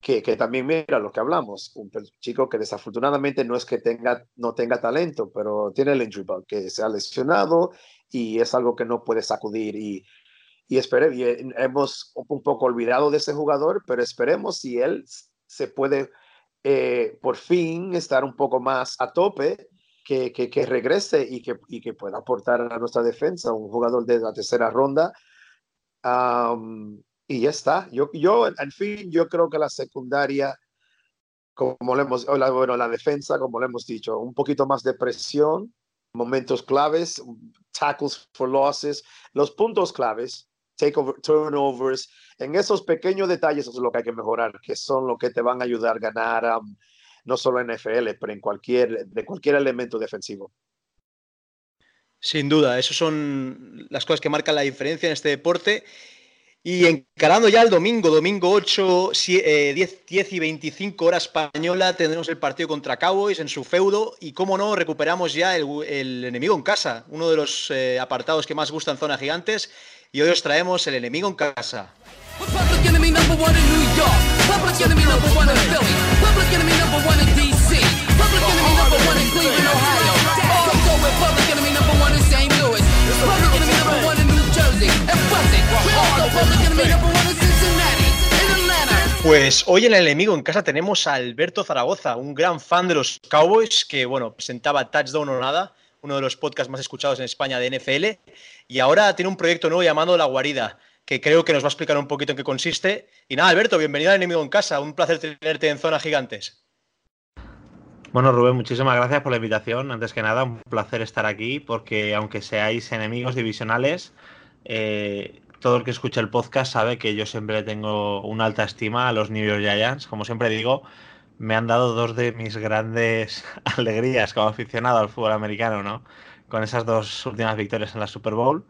que, que, también mira lo que hablamos, un chico que desafortunadamente no es que tenga, no tenga talento, pero tiene el injury bug, que se ha lesionado y es algo que no puede sacudir y, y, espere, y hemos un poco olvidado de ese jugador, pero esperemos si él se puede eh, por fin estar un poco más a tope que, que, que regrese y que, y que, pueda aportar a nuestra defensa, un jugador de la tercera ronda. Um, y ya está. Yo, yo, en fin, yo creo que la secundaria, como le hemos, la, bueno, la defensa, como le hemos dicho, un poquito más de presión, momentos claves, tackles for losses, los puntos claves, takeover, turnovers, en esos pequeños detalles es lo que hay que mejorar, que son lo que te van a ayudar a ganar. Um, no solo en NFL, pero en cualquier, de cualquier elemento defensivo. Sin duda, esas son las cosas que marcan la diferencia en este deporte. Y encarando ya el domingo, domingo 8, 10, 10, y 25 horas española, tendremos el partido contra Cowboys en su feudo. Y cómo no, recuperamos ya el, el enemigo en casa, uno de los eh, apartados que más gustan Zona Gigantes. Y hoy os traemos el enemigo en casa. Public enemy number one in New York. Public enemy number one in Philly. Public enemy number one in DC. Public enemy number one in Cleveland, Ohio. Also with public enemy number one in St. Louis. Public enemy number one in New Jersey. And Buzzing. Also public enemy number one in Cincinnati. Pues hoy en el enemigo en casa tenemos a Alberto Zaragoza, un gran fan de los Cowboys que, bueno, presentaba Touchdown o Nada, uno de los podcasts más escuchados en España de NFL, y ahora tiene un proyecto nuevo llamado La Guarida, que creo que nos va a explicar un poquito en qué consiste. Y nada, Alberto, bienvenido al enemigo en casa, un placer tenerte en Zona Gigantes. Bueno, Rubén, muchísimas gracias por la invitación. Antes que nada, un placer estar aquí porque aunque seáis enemigos divisionales, eh, todo el que escucha el podcast sabe que yo siempre tengo una alta estima a los New York Giants. Como siempre digo, me han dado dos de mis grandes alegrías como aficionado al fútbol americano, ¿no? Con esas dos últimas victorias en la Super Bowl.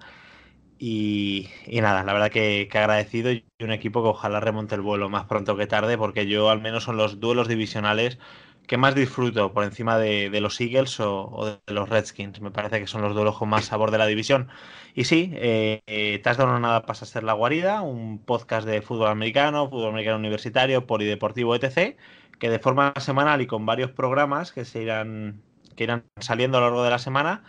Y, nada, la verdad que, agradecido y un equipo que ojalá remonte el vuelo más pronto que tarde, porque yo al menos son los duelos divisionales que más disfruto por encima de, de los Eagles o, o, de los Redskins. Me parece que son los duelos con más sabor de la división. Y sí, eh, eh, Touchdown o Nada pasa a ser La Guarida, un podcast de fútbol americano, fútbol americano universitario, polideportivo, etc., que de forma semanal y con varios programas que se irán, que irán saliendo a lo largo de la semana,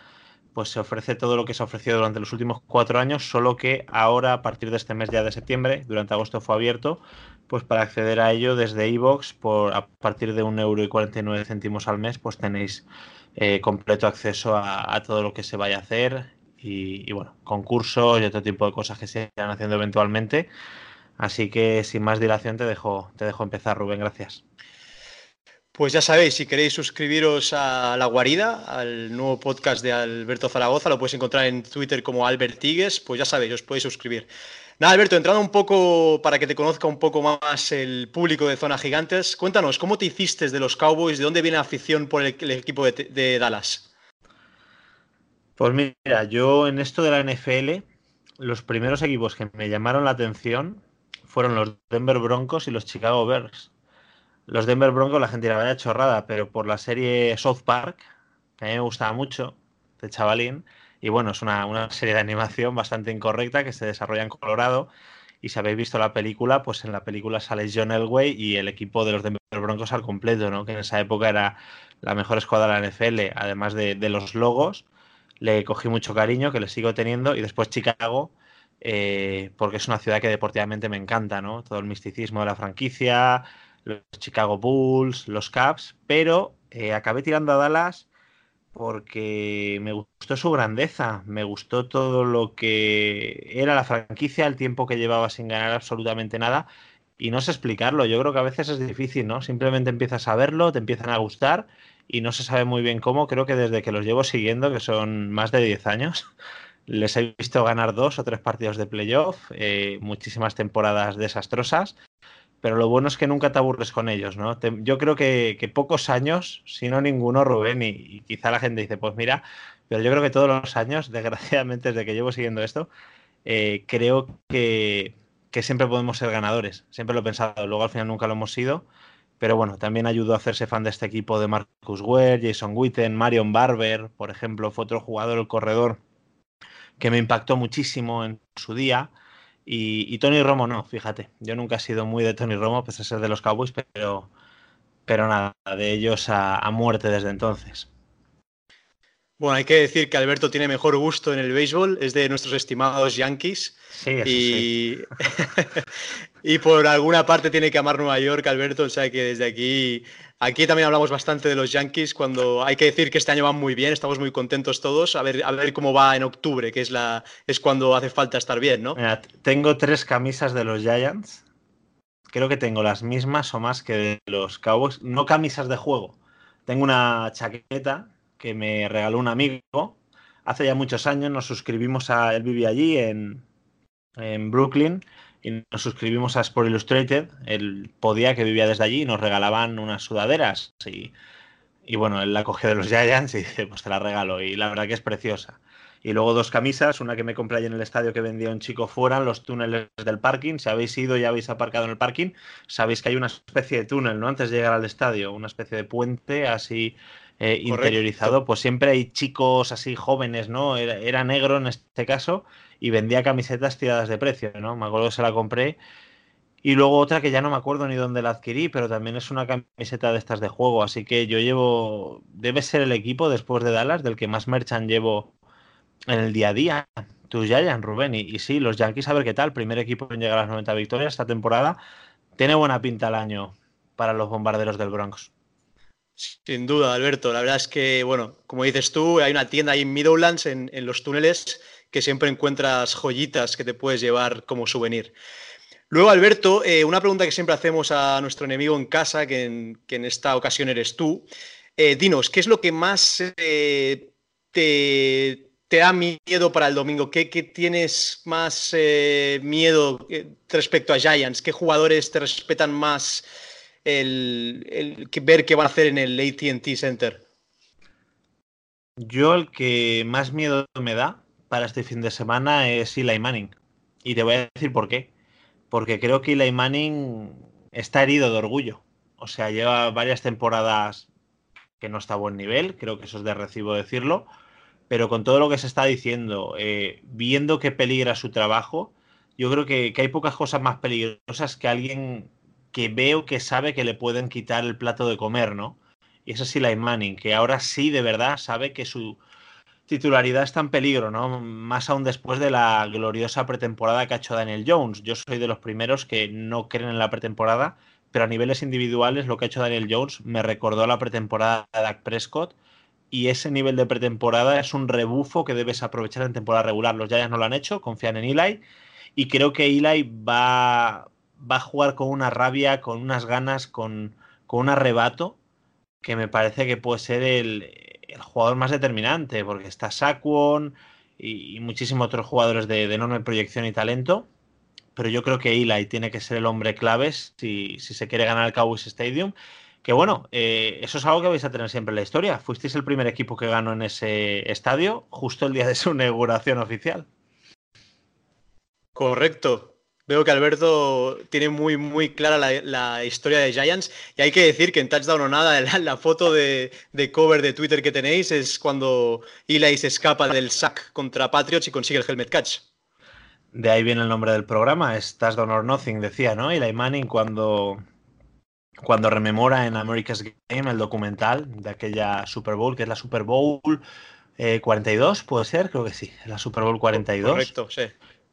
pues se ofrece todo lo que se ofreció durante los últimos cuatro años, solo que ahora, a partir de este mes ya de septiembre, durante agosto fue abierto, pues para acceder a ello desde iVoox, por a partir de un euro y 49 céntimos al mes, pues tenéis eh, completo acceso a, todo lo que se vaya a hacer y, y, bueno, concursos y otro tipo de cosas que se irán haciendo eventualmente. Así que sin más dilación te dejo, te dejo empezar, Rubén, gracias. Pues ya sabéis, si queréis suscribiros a La Guarida, al nuevo podcast de Alberto Zaragoza, lo podéis encontrar en Twitter como Albert Tigues, pues ya sabéis, os podéis suscribir. Nada, Alberto, entrando un poco para que te conozca un poco más el público de Zona Gigantes, cuéntanos, ¿cómo te hiciste de los Cowboys? ¿De dónde viene la afición por el, el equipo de, de, Dallas? Pues mira, yo en esto de la NFL, los primeros equipos que me llamaron la atención fueron los Denver Broncos y los Chicago Bears. Los Denver Broncos, la gente la vaya chorrada, pero por la serie South Park, que a mí me gustaba mucho, de chavalín, y bueno, es una, una, serie de animación bastante incorrecta que se desarrolla en Colorado. Y si habéis visto la película, pues en la película sale John Elway y el equipo de los Denver Broncos al completo, ¿no? Que en esa época era la mejor escuadra de la NFL, además de, de los logos. Le cogí mucho cariño, que le sigo teniendo. Y después Chicago, eh, porque es una ciudad que deportivamente me encanta, ¿no? Todo el misticismo de la franquicia, los Chicago Bulls, los Cavs, pero eh, acabé tirando a Dallas porque me gustó su grandeza, me gustó todo lo que era la franquicia, el tiempo que llevaba sin ganar absolutamente nada y no sé explicarlo, yo creo que a veces es difícil, ¿no? Simplemente empiezas a verlo, te empiezan a gustar y no se sabe muy bien cómo, creo que desde que los llevo siguiendo, que son más de 10 años, les he visto ganar dos o tres partidos de playoff, eh, muchísimas temporadas desastrosas pero lo bueno es que nunca te aburres con ellos, ¿no? Te, yo creo que, pocos años, si no ninguno, Rubén, y, quizá la gente dice, pues mira, pero yo creo que todos los años, desgraciadamente desde que llevo siguiendo esto, eh, creo que, que, siempre podemos ser ganadores. Siempre lo he pensado, luego al final nunca lo hemos sido, pero bueno, también ayudó a hacerse fan de este equipo de Marcus Ware, Jason Witten, Marion Barber, por ejemplo, fue otro jugador, el corredor, que me impactó muchísimo en su día. Y, y, Tony Romo no, fíjate. Yo nunca he sido muy de Tony Romo, pese a ser de los Cowboys, pero, pero nada, de ellos a, a, muerte desde entonces. Bueno, hay que decir que Alberto tiene mejor gusto en el béisbol, es de nuestros estimados Yankees. Sí, y, sí. y por alguna parte tiene que amar Nueva York, Alberto, o sea que desde aquí Aquí también hablamos bastante de los Yankees cuando hay que decir que este año van muy bien, estamos muy contentos todos. A ver, a ver cómo va en octubre, que es, la, es cuando hace falta estar bien, ¿no? Mira, tengo tres camisas de los Giants. Creo que tengo las mismas o más que de los Cowboys. No camisas de juego. Tengo una chaqueta que me regaló un amigo. Hace ya muchos años nos suscribimos a. Él vivía allí en, en Brooklyn y nos suscribimos a Sport Illustrated. Él podía que vivía desde allí y nos regalaban unas sudaderas. Y, y, bueno, él la cogió de los Giants y dice, pues te la regalo. Y la verdad que es preciosa. Y luego dos camisas, una que me compré allí en el estadio que vendía un chico fuera en los túneles del parking. Si habéis ido y habéis aparcado en el parking, sabéis que hay una especie de túnel, ¿no? Antes de llegar al estadio, una especie de puente así eh, interiorizado. Pues siempre hay chicos así jóvenes, ¿no? Era, era negro en este caso y vendía camisetas tiradas de precio, ¿no? Me acuerdo que se la compré. Y luego otra que ya no me acuerdo ni dónde la adquirí, pero también es una camiseta de estas de juego. Así que yo llevo, debe ser el equipo después de Dallas del que más merchan llevo en el día a día. Tus Giants, Rubén. Y, y sí, los Yankees, a ver qué tal. Primer equipo en llegar a las 90 victorias esta temporada. Tiene buena pinta el año para los bombarderos del Bronx. Sin duda, Alberto. La verdad es que, bueno, como dices tú, hay una tienda ahí en Meadowlands, en, en los túneles, que siempre encuentras joyitas que te puedes llevar como souvenir. Luego, Alberto, eh, una pregunta que siempre hacemos a nuestro enemigo en casa, que en, esta ocasión eres tú. Eh, dinos, ¿qué es lo que más eh, te, da miedo para el domingo? ¿Qué, tienes más miedo respecto a Giants? ¿Qué jugadores te respetan más el, ver qué van a hacer en el ATT Center? Yo el que más miedo me da para este fin de semana es Eli Manning. Y te voy a decir por qué porque creo que Eli Manning está herido de orgullo. O sea, lleva varias temporadas que no está a buen nivel, creo que eso es de recibo decirlo, pero con todo lo que se está diciendo, eh, viendo que peligra su trabajo, yo creo que, que, hay pocas cosas más peligrosas que alguien que veo que sabe que le pueden quitar el plato de comer, ¿no? Y es Eli Manning, que ahora sí de verdad sabe que su, titularidad está en peligro, ¿no? Más aún después de la gloriosa pretemporada que ha hecho Daniel Jones. Yo soy de los primeros que no creen en la pretemporada, pero a niveles individuales lo que ha hecho Daniel Jones me recordó a la pretemporada de Dak Prescott y ese nivel de pretemporada es un rebufo que debes aprovechar en temporada regular. Los Giants no lo han hecho, confían en Eli y creo que Eli va, va a jugar con una rabia, con unas ganas, con, con un arrebato que me parece que puede ser el, el jugador más determinante, porque está Saquon y, muchísimos otros jugadores de, de, enorme proyección y talento. Pero yo creo que Eli tiene que ser el hombre clave si, si se quiere ganar el Cowboys Stadium. Que bueno, eh, eso es algo que vais a tener siempre en la historia. Fuisteis el primer equipo que ganó en ese estadio justo el día de su inauguración oficial. Correcto. Veo que Alberto tiene muy, muy clara la, la, historia de Giants y hay que decir que en Touchdown o nada, la, la foto de, de, cover de Twitter que tenéis es cuando Eli se escapa del sack contra Patriots y consigue el helmet catch. De ahí viene el nombre del programa, es Touchdown or Nothing, decía, ¿no? Eli Manning cuando, cuando rememora en America's Game el documental de aquella Super Bowl, que es la Super Bowl eh, 42, ¿puede ser? Creo que sí, la Super Bowl 42. Correcto, sí.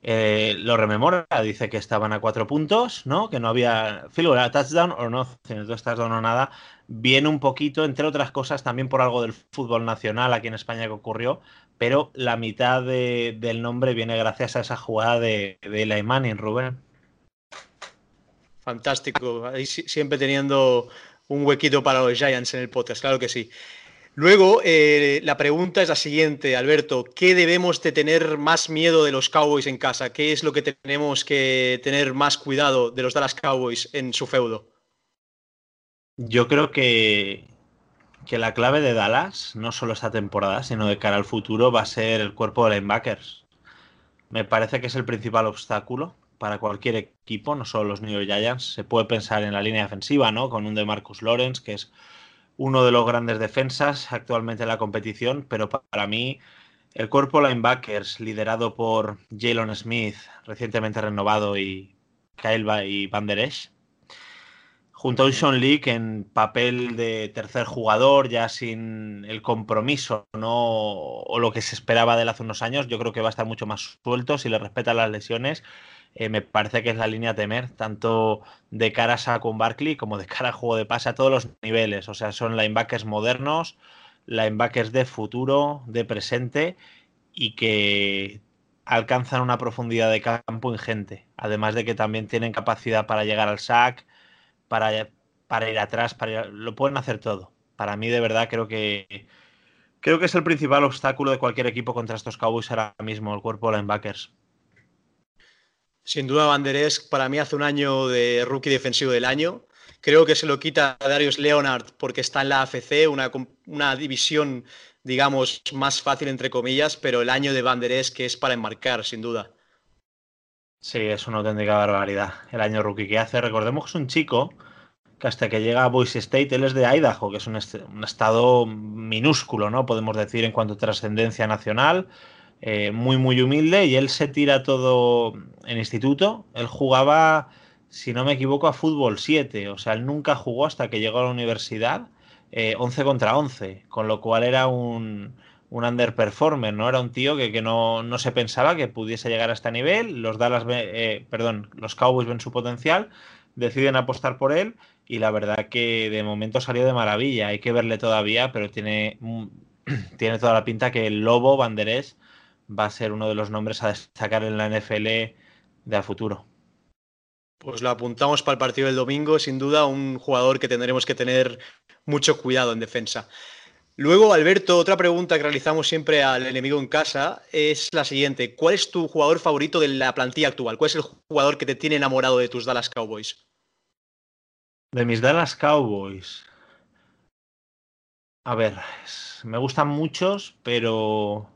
Eh, lo rememora, dice que estaban a cuatro puntos, ¿no? Que no había figura touchdown o no, touchdown o nada. Viene un poquito, entre otras cosas, también por algo del fútbol nacional aquí en España que ocurrió, pero la mitad de, del nombre viene gracias a esa jugada de, de Eli Manning, Rubén. Fantástico, ahí siempre teniendo un huequito para los Giants en el podcast, claro que sí. Luego, eh, la pregunta es la siguiente, Alberto. ¿Qué debemos de tener más miedo de los Cowboys en casa? ¿Qué es lo que tenemos que tener más cuidado de los Dallas Cowboys en su feudo? Yo creo que, que la clave de Dallas, no solo esta temporada, sino de cara al futuro, va a ser el cuerpo de linebackers. Me parece que es el principal obstáculo para cualquier equipo, no solo los New York Giants. Se puede pensar en la línea defensiva, ¿no? Con un de Marcus Lawrence, que es uno de los grandes defensas actualmente en la competición, pero para mí el cuerpo linebackers liderado por Jalen Smith, recientemente renovado, y Kyle y Van Der Esch, junto a un Sean Leak en papel de tercer jugador, ya sin el compromiso ¿no? o lo que se esperaba de hace unos años, yo creo que va a estar mucho más suelto si le respeta las lesiones eh, me parece que es la línea a temer, tanto de cara a con Barkley como de cara a juego de pase a todos los niveles. O sea, son linebackers modernos, linebackers de futuro, de presente y que alcanzan una profundidad de campo ingente. Además de que también tienen capacidad para llegar al sack, para, para ir atrás, para ir, lo pueden hacer todo. Para mí, de verdad, creo que creo que es el principal obstáculo de cualquier equipo contra estos Cowboys ahora mismo, el cuerpo de linebackers. Sin duda, Banderes para mí hace un año de rookie defensivo del año. Creo que se lo quita a Darius Leonard porque está en la AFC, una, una división, digamos, más fácil entre comillas, pero el año de Van Der Esch que es para enmarcar, sin duda. Sí, es una auténtica barbaridad el año rookie que hace. Recordemos que es un chico que hasta que llega a Boise State, él es de Idaho, que es un, un estado minúsculo, ¿no? Podemos decir en cuanto a trascendencia nacional, eh, muy, muy humilde, y él se tira todo en instituto. Él jugaba, si no me equivoco, a fútbol 7, o sea, él nunca jugó hasta que llegó a la universidad eh, 11 contra 11, con lo cual era un, un underperformer, ¿no? Era un tío que, que no, no se pensaba que pudiese llegar a este nivel. Los Dallas, eh, perdón, los Cowboys ven su potencial, deciden apostar por él y la verdad que de momento salió de maravilla. Hay que verle todavía, pero tiene, mm, tiene toda la pinta que el Lobo Banderés va a ser uno de los nombres a destacar en la NFL de a futuro. Pues lo apuntamos para el partido del domingo, sin duda, un jugador que tendremos que tener mucho cuidado en defensa. Luego, Alberto, otra pregunta que realizamos siempre al enemigo en casa es la siguiente. ¿Cuál es tu jugador favorito de la plantilla actual? ¿Cuál es el jugador que te tiene enamorado de tus Dallas Cowboys? De mis Dallas Cowboys. A ver, me gustan muchos, pero.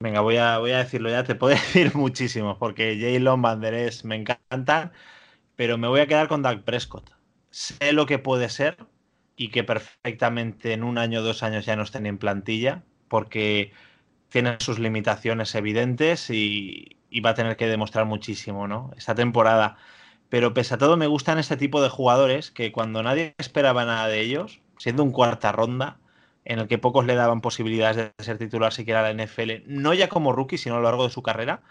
Venga, voy a, voy a decirlo ya. Te puedo decir muchísimos, porque Jalen Banderes me encantan, pero me voy a quedar con Dak Prescott. Sé lo que puede ser y que perfectamente en un año o dos años ya no estén en plantilla, porque tiene sus limitaciones evidentes y, y va a tener que demostrar muchísimo, ¿no? Esta temporada. Pero pese a todo, me gustan este tipo de jugadores que cuando nadie esperaba nada de ellos, siendo un cuarta ronda, en el que pocos le daban posibilidades de ser titular siquiera en la NFL, no ya como rookie, sino a lo largo de su carrera,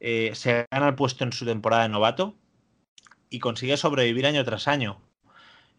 eh, se gana el puesto en su temporada de novato y consigue sobrevivir año tras año.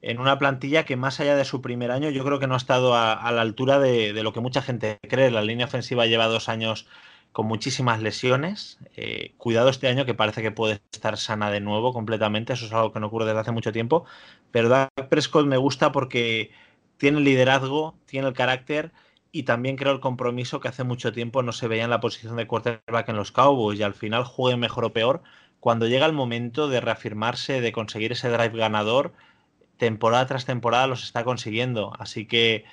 En una plantilla que más allá de su primer año, yo creo que no ha estado a, a la altura de, de lo que mucha gente cree. La línea ofensiva lleva dos años con muchísimas lesiones. Eh, cuidado este año que parece que puede estar sana de nuevo completamente. Eso es algo que no ocurre desde hace mucho tiempo. Pero Dak Prescott me gusta porque tiene el liderazgo, tiene el carácter y también creo el compromiso que hace mucho tiempo no se veía en la posición de quarterback en los Cowboys y al final juegue mejor o peor. Cuando llega el momento de reafirmarse, de conseguir ese drive ganador, temporada tras temporada los está consiguiendo. Así que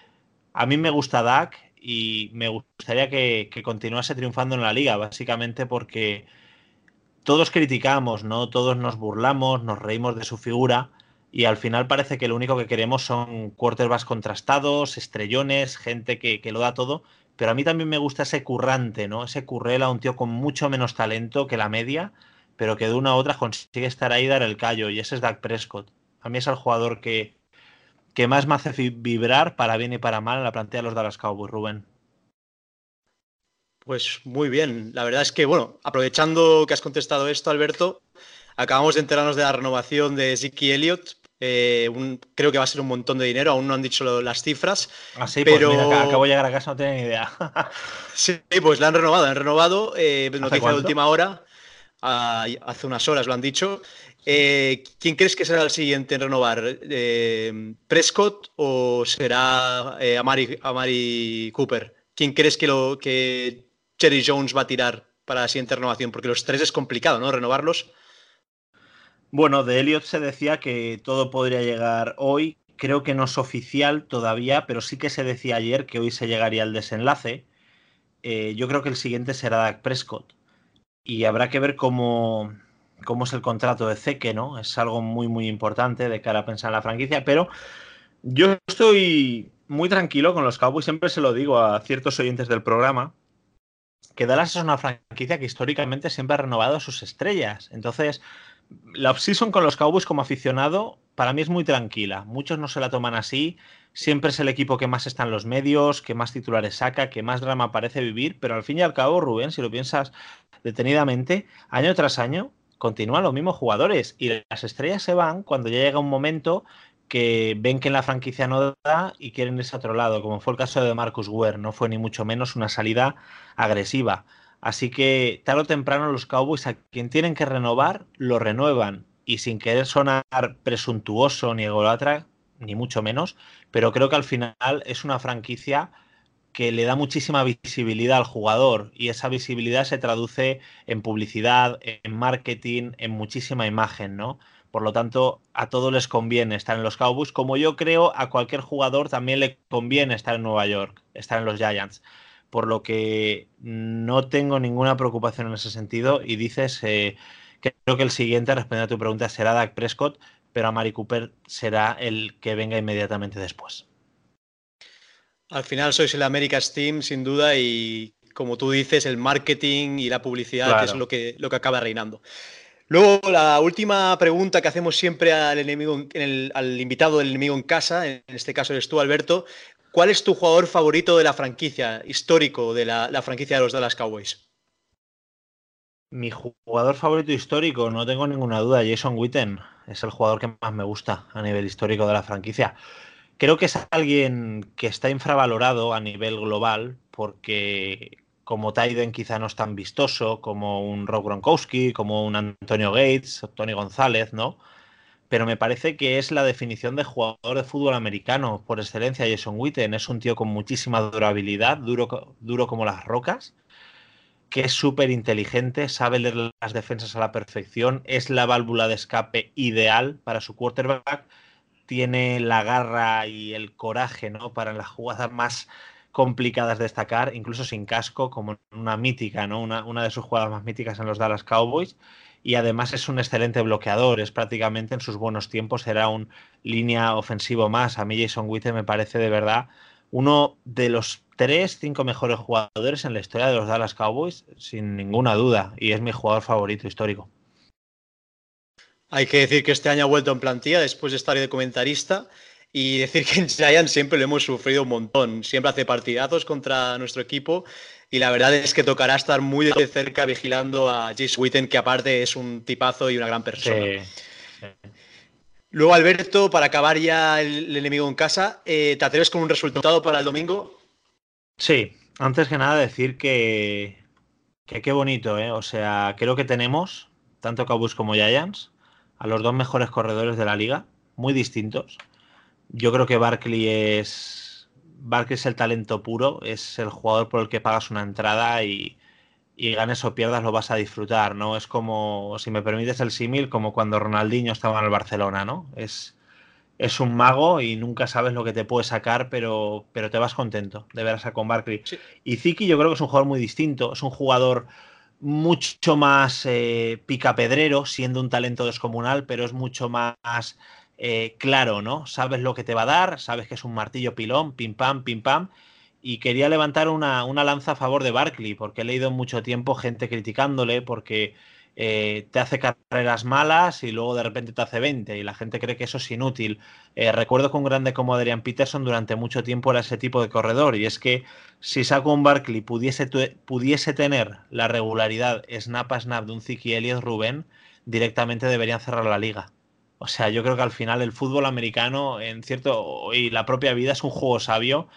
a mí me gusta Dak y me gustaría que, que continuase triunfando en la liga, básicamente porque todos criticamos, ¿no? Todos nos burlamos, nos reímos de su figura y al final parece que lo único que queremos son quarterbacks contrastados, estrellones, gente que, que lo da todo. Pero a mí también me gusta ese currante, ¿no? Ese currela, un tío con mucho menos talento que la media, pero que de una u otra consigue estar ahí y dar el callo. Y ese es Dak Prescott. A mí es el jugador que, que más me hace vibrar para bien y para mal en la plantilla de los Dallas Cowboys, Rubén. Pues muy bien. La verdad es que, bueno, aprovechando que has contestado esto, Alberto, acabamos de enterarnos de la renovación de Ziki Elliott. Eh, un- creo que va a ser un montón de dinero, aún no han dicho las cifras. Así, Pero- pues mira, ac- acabo de llegar a casa, no tenía ni idea. Sí, pues la han renovado, han renovado. eh, noticia de última hora. ah, hace unas horas lo han dicho. Eh, ¿Quién crees que será el siguiente en renovar? Eh, ¿Prescott o será eh, Amari, Amari Cooper? ¿Quién crees que, lo, que Cherry Jones va a tirar para la siguiente renovación? Porque los tres es complicado, ¿no? Renovarlos. Bueno, de Elliot se decía que todo podría llegar hoy. Creo que no es oficial todavía, pero sí que se decía ayer que hoy se llegaría al desenlace. Eh, yo creo que el siguiente será Dak Prescott. Y habrá que ver cómo, cómo es el contrato de Zeke, ¿no? Es algo muy, muy importante de cara a pensar en la franquicia. Pero yo estoy muy tranquilo con los Cowboys. Siempre se lo digo a ciertos oyentes del programa. Que Dallas es una franquicia que históricamente siempre ha renovado sus estrellas. Entonces, la offseason con los Cowboys como aficionado para mí es muy tranquila. Muchos no se la toman así. Siempre es el equipo que más está en los medios, que más titulares saca, que más drama parece vivir. Pero al fin y al cabo, Rubén, si lo piensas detenidamente, año tras año continúan los mismos jugadores. Y las estrellas se van cuando ya llega un momento que ven que en la franquicia no da y quieren irse a otro lado, como fue el caso de Marcus Ware. No fue ni mucho menos una salida agresiva. Así que tarde o temprano los Cowboys a quien tienen que renovar, lo renuevan. Y sin querer sonar presuntuoso ni ególatra, ni mucho menos, pero creo que al final es una franquicia que le da muchísima visibilidad al jugador y esa visibilidad se traduce en publicidad, en marketing, en muchísima imagen, ¿no? Por lo tanto, a todos les conviene estar en los Cowboys, como yo creo a cualquier jugador también le conviene estar en Nueva York, estar en los Giants. Por lo que no tengo ninguna preocupación en ese sentido. Y dices, eh, que creo que el siguiente, respondiendo a tu pregunta, será Dak Prescott, pero a Mari Cooper será el que venga inmediatamente después. Al final sois el America's Team, sin duda, y como tú dices, el marketing y la publicidad Claro. que es lo que, lo que acaba reinando. Luego, la última pregunta que hacemos siempre al, enemigo, en- en el- al invitado del enemigo en casa, en este caso eres tú, Alberto. ¿Cuál es tu jugador favorito de la franquicia, histórico de la, franquicia de los Dallas Cowboys? Mi jugador favorito histórico, no tengo ninguna duda, Jason Witten. Es el jugador que más me gusta a nivel histórico de la franquicia. Creo que es alguien que está infravalorado a nivel global porque como Tyden quizá no es tan vistoso como un Rob Gronkowski, como un Antonio Gates, Tony González, ¿no? Pero me parece que es la definición de jugador de fútbol americano por excelencia. Jason Witten es un tío con muchísima durabilidad, duro, duro como las rocas que es súper inteligente, sabe leer las defensas a la perfección, es la válvula de escape ideal para su quarterback, tiene la garra y el coraje ¿no? para las jugadas más complicadas de destacar, incluso sin casco, como una mítica, ¿no? una, una de sus jugadas más míticas en los Dallas Cowboys. Y además es un excelente bloqueador, es prácticamente en sus buenos tiempos, era un línea ofensivo más. A mí Jason Witten me parece de verdad uno de los tres, cinco mejores jugadores en la historia de los Dallas Cowboys, sin ninguna duda, y es mi jugador favorito histórico. Hay que decir que este año ha vuelto en plantilla después de estar de comentarista y decir que en Giants siempre lo hemos sufrido un montón. Siempre hace partidazos contra nuestro equipo y la verdad es que tocará estar muy de cerca vigilando a Jace Witten, que aparte es un tipazo y una gran persona. Sí. Luego, Alberto, para acabar ya el, el enemigo en casa, eh, ¿te atreves con un resultado para el domingo? Sí, antes que nada decir que, que qué bonito, ¿eh? O sea, creo que tenemos, tanto Cowboys como Giants, a los dos mejores corredores de la liga, muy distintos. Yo creo que Barkley es. Barkley es el talento puro, es el jugador por el que pagas una entrada y, y ganes o pierdas lo vas a disfrutar, ¿no? Es como, si me permites el símil, como cuando Ronaldinho estaba en el Barcelona, ¿no? Es, es un mago y nunca sabes lo que te puede sacar, pero, pero te vas contento de ver a con Barkley. Sí. Y Ziki yo creo que es un jugador muy distinto, es un jugador mucho más eh, picapedrero, siendo un talento descomunal, pero es mucho más eh, claro, ¿no? Sabes lo que te va a dar, sabes que es un martillo pilón, pim pam, pim pam. Y quería levantar una, una lanza a favor de Barkley, porque he leído mucho tiempo gente criticándole, porque eh, te hace carreras malas y luego de repente te hace 20 y la gente cree que eso es inútil. Eh, recuerdo que un grande como Adrian Peterson durante mucho tiempo era ese tipo de corredor y es que si Saquon Barkley pudiese, pudiese tener la regularidad snap a snap de un Ziki Elliott Rubén, directamente deberían cerrar la liga. O sea, yo creo que al final el fútbol americano, en cierto, y la propia vida es un juego sabio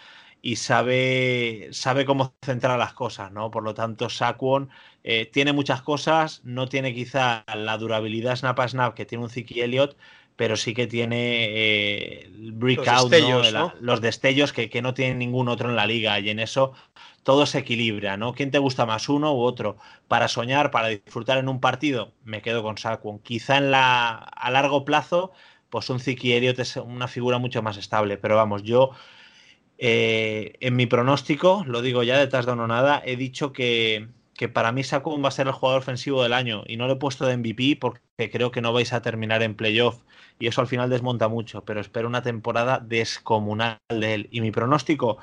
y sabe, sabe cómo centrar las cosas, ¿no? Por lo tanto, Saquon eh, tiene muchas cosas, no tiene quizá la durabilidad snap a snap que tiene un Ziki Elliott, pero sí que tiene eh, el breakout, destellos, ¿no? La- ¿no? los destellos que, que no tiene ningún otro en la liga y en eso todo se equilibra, ¿no? ¿Quién te gusta más, uno u otro? Para soñar, para disfrutar en un partido, me quedo con Saquon. Quizá en la, a largo plazo, pues un Ziki Elliott es una figura mucho más estable, pero vamos, yo eh, en mi pronóstico, lo digo ya de touchdown o nada, he dicho que, que para mí Saquon va a ser el jugador ofensivo del año y no lo he puesto de MVP porque creo que no vais a terminar en playoff y eso al final desmonta mucho, pero espero una temporada descomunal de él. Y mi pronóstico,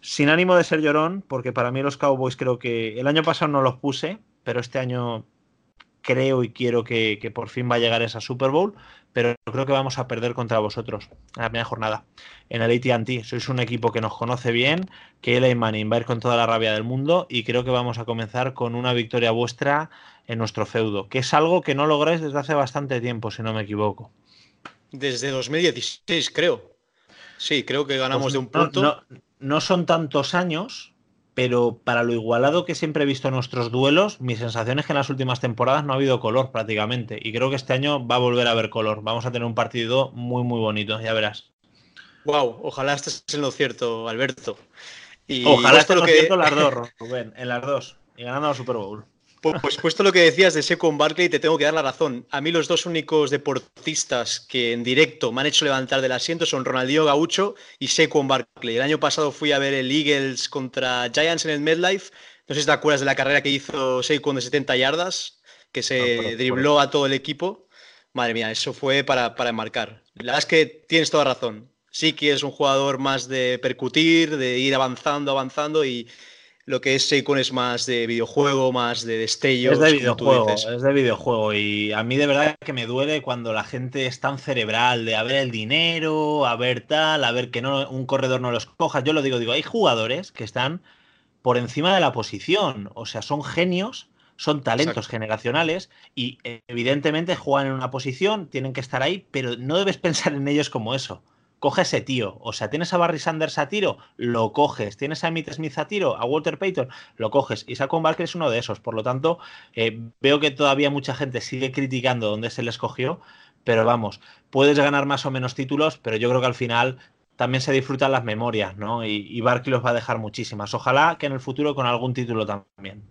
sin ánimo de ser llorón, porque para mí los Cowboys creo que el año pasado no los puse, pero este año creo y quiero que, que por fin va a llegar esa Super Bowl, pero creo que vamos a perder contra vosotros en la primera jornada. En el AT&T sois un equipo que nos conoce bien, que Eli Manning va a ir con toda la rabia del mundo y creo que vamos a comenzar con una victoria vuestra en nuestro feudo, que es algo que no lográis desde hace bastante tiempo, si no me equivoco. Desde 2016, creo. Sí, creo que ganamos Pues de un punto. No, no son tantos años, pero para lo igualado que siempre he visto en nuestros duelos, mi sensación es que en las últimas temporadas no ha habido color prácticamente. Y creo que este año va a volver a haber color. Vamos a tener un partido muy, muy bonito, ya verás. Wow, ojalá estés en lo cierto, Alberto. Y Ojalá esto esté lo lo que- cierto las dos, Rubén, en las dos. Y ganando la Super Bowl. Pues, pues puesto lo que decías de Saquon Barkley, te tengo que dar la razón. A mí los dos únicos deportistas que en directo me han hecho levantar del asiento son Ronaldinho Gaucho y Saquon Barkley. El año pasado fui a ver el Eagles contra Giants en el MedLife. No sé si te acuerdas de la carrera que hizo Saquon de 70 yardas, que se dribló a todo el equipo. Madre mía, eso fue para, para enmarcar. La verdad es que tienes toda razón. Sí que es un jugador más de percutir, de ir avanzando, avanzando y lo que es Saquon es más de videojuego, más de destellos. Es de videojuego, es de videojuego. Y a mí de verdad que me duele cuando la gente es tan cerebral de a ver el dinero, a ver tal, a ver que no un corredor no los coja. Yo lo digo, digo, hay jugadores que están por encima de la posición. O sea, son genios, son talentos Exacto. generacionales y eh, evidentemente juegan en una posición, tienen que estar ahí, pero no debes pensar en ellos como eso. Coge ese tío. O sea, tienes a Barry Sanders a tiro, lo coges. Tienes a Emmitt Smith a tiro, a Walter Payton, lo coges. Y Saquon Barkley es uno de esos. Por lo tanto, eh, veo que todavía mucha gente sigue criticando dónde se le escogió. Pero vamos, puedes ganar más o menos títulos, pero yo creo que al final también se disfrutan las memorias, ¿no? Y, y Barkley los va a dejar muchísimas. Ojalá que en el futuro con algún título también.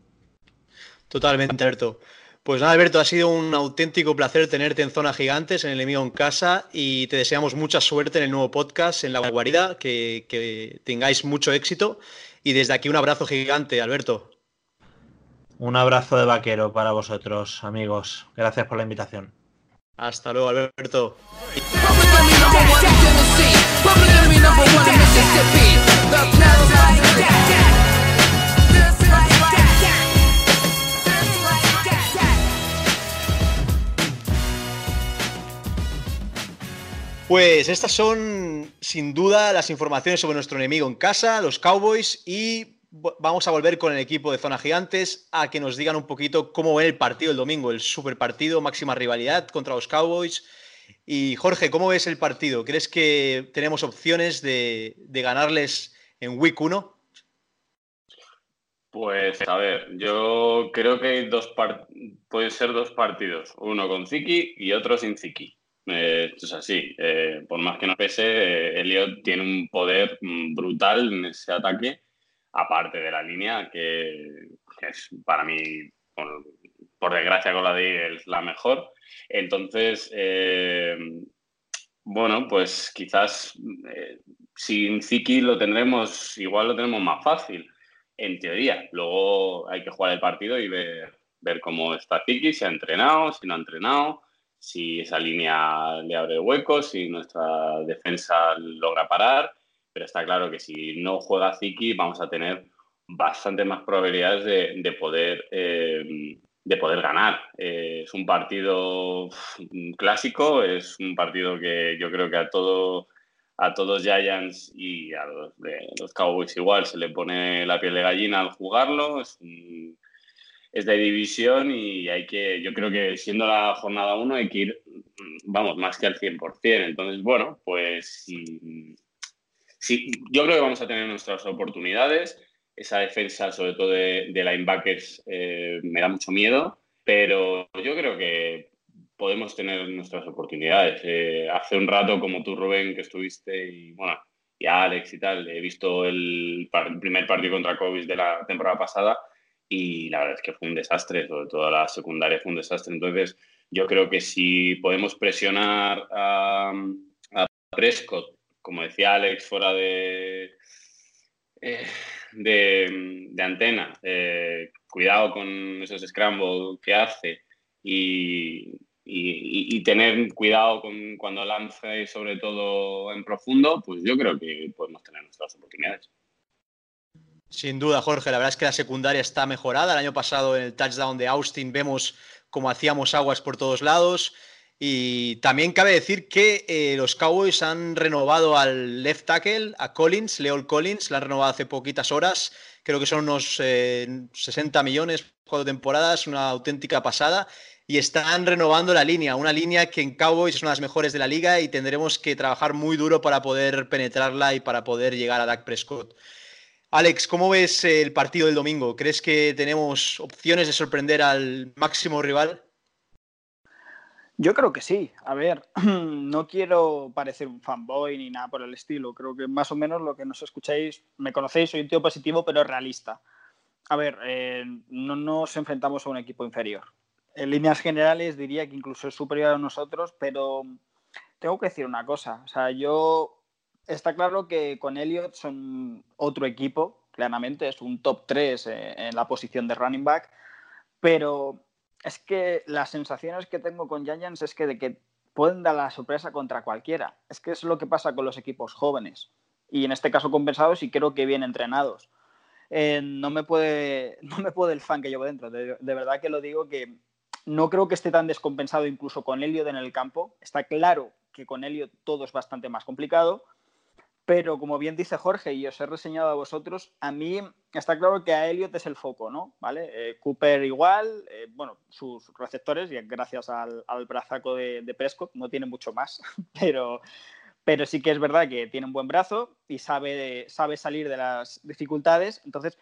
Totalmente, Alberto. Pues nada, Alberto, ha sido un auténtico placer tenerte en Zona Gigantes, en el enemigo en casa, y te deseamos mucha suerte en el nuevo podcast, en la guarida, que, que tengáis mucho éxito. Y desde aquí un abrazo gigante, Alberto. Un abrazo de vaquero para vosotros, amigos. Gracias por la invitación. Hasta luego, Alberto. Pues estas son sin duda las informaciones sobre nuestro enemigo en casa, los Cowboys, y vamos a volver con el equipo de Zona Gigantes a que nos digan un poquito cómo ven el partido el domingo, el super partido, máxima rivalidad contra los Cowboys. Y Jorge, ¿cómo ves el partido? ¿Crees que tenemos opciones de, ganarles en Week 1? Pues a ver, yo creo que hay dos pueden ser dos partidos, uno con Ziki y otro sin Ziki. Eh, esto es así, eh, por más que no pese, eh, Elliot tiene un poder mm, brutal en ese ataque, aparte de la línea, que, es para mí, por, por desgracia con la de Eagles, la mejor. Entonces, eh, bueno, pues quizás eh, sin Ziki lo tendremos, igual lo tenemos más fácil en teoría. Luego hay que jugar el partido y ver, ver cómo está Ziki, si ha entrenado, si no ha entrenado, si esa línea le abre huecos, si nuestra defensa logra parar. Pero está claro que si no juega Ziki vamos a tener bastante más probabilidades de, de poder, eh, de poder ganar. Eh, es un partido uf, clásico, es un partido que yo creo que a todo a todos Giants y a los, los Cowboys igual se le pone la piel de gallina al jugarlo. Es, un- es de división y hay que, yo creo que siendo la jornada 1 hay que ir, vamos, más que al 100%. Entonces, bueno, pues sí, sí, yo creo que vamos a tener nuestras oportunidades. Esa defensa, sobre todo de, de linebackers, eh, me da mucho miedo, pero yo creo que podemos tener nuestras oportunidades. Eh, hace un rato, como tú, Rubén, que estuviste, y bueno, y Alex y tal, he visto el, el primer partido contra Cowboys de la temporada pasada y la verdad es que fue un desastre, sobre todo la secundaria fue un desastre. Entonces, yo creo que si podemos presionar a, Prescott, como decía Alex, fuera de, eh, de, antena, eh, cuidado con esos scrambles que hace y, y- y tener cuidado con cuando lance, sobre todo en profundo, pues yo creo que podemos tener nuestras oportunidades. Sin duda, Jorge. La verdad es que la secundaria está mejorada. El año pasado en el touchdown de Austin vemos cómo hacíamos aguas por todos lados. Y también cabe decir que eh, los Cowboys han renovado al left tackle, a Collins, Leol Collins, la han renovado hace poquitas horas. Creo que son unos eh, 60 millones, cuatro temporadas, una auténtica pasada. Y están renovando la línea, una línea que en Cowboys es una de las mejores de la liga y tendremos que trabajar muy duro para poder penetrarla y para poder llegar a Dak Prescott. Alex, ¿cómo ves el partido del domingo? ¿Crees que tenemos opciones de sorprender al máximo rival? Yo creo que sí. A ver, no quiero parecer un fanboy ni nada por el estilo. Creo que más o menos lo que nos escucháis, me conocéis, soy un tío positivo pero realista. a ver, eh, no nos enfrentamos a un equipo inferior. En líneas generales diría que incluso es superior a nosotros, pero tengo que decir una cosa. O sea, yo está claro que con Elliot son otro equipo, claramente, es un top 3 eh, en la posición de running back, pero es que las sensaciones que tengo con Giants es que de que pueden dar la sorpresa contra cualquiera. Es que es lo que pasa con los equipos jóvenes y en este caso compensados y creo que bien entrenados. Eh, no, me puede, no me puede el fan que llevo dentro. De, de, verdad que lo digo que no creo que esté tan descompensado incluso con Elliot en el campo. Está claro que con Elliot todo es bastante más complicado, pero como bien dice Jorge y os he reseñado a vosotros, a mí está claro que a Elliot es el foco, ¿no? ¿Vale? Eh, Cooper igual, eh, bueno, sus receptores, y gracias al, al brazaco de, de, Prescott, no tiene mucho más, pero, pero sí que es verdad que tiene un buen brazo y sabe, sabe salir de las dificultades. Entonces,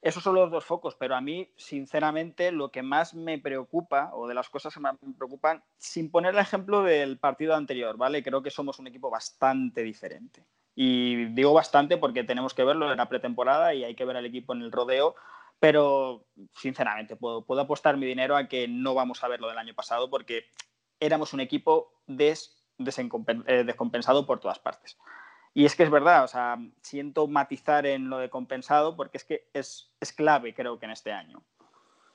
esos son los dos focos, pero a mí, sinceramente, lo que más me preocupa, o de las cosas que más me preocupan, sin poner el ejemplo del partido anterior, ¿vale? Creo que somos un equipo bastante diferente. Y digo bastante porque tenemos que verlo en la pretemporada y hay que ver al equipo en el rodeo, pero sinceramente puedo, puedo apostar mi dinero a que no vamos a ver lo del año pasado porque éramos un equipo des, eh, descompensado por todas partes. Y es que es verdad, o sea, siento matizar en lo de compensado porque es que es, es clave, creo que en este año.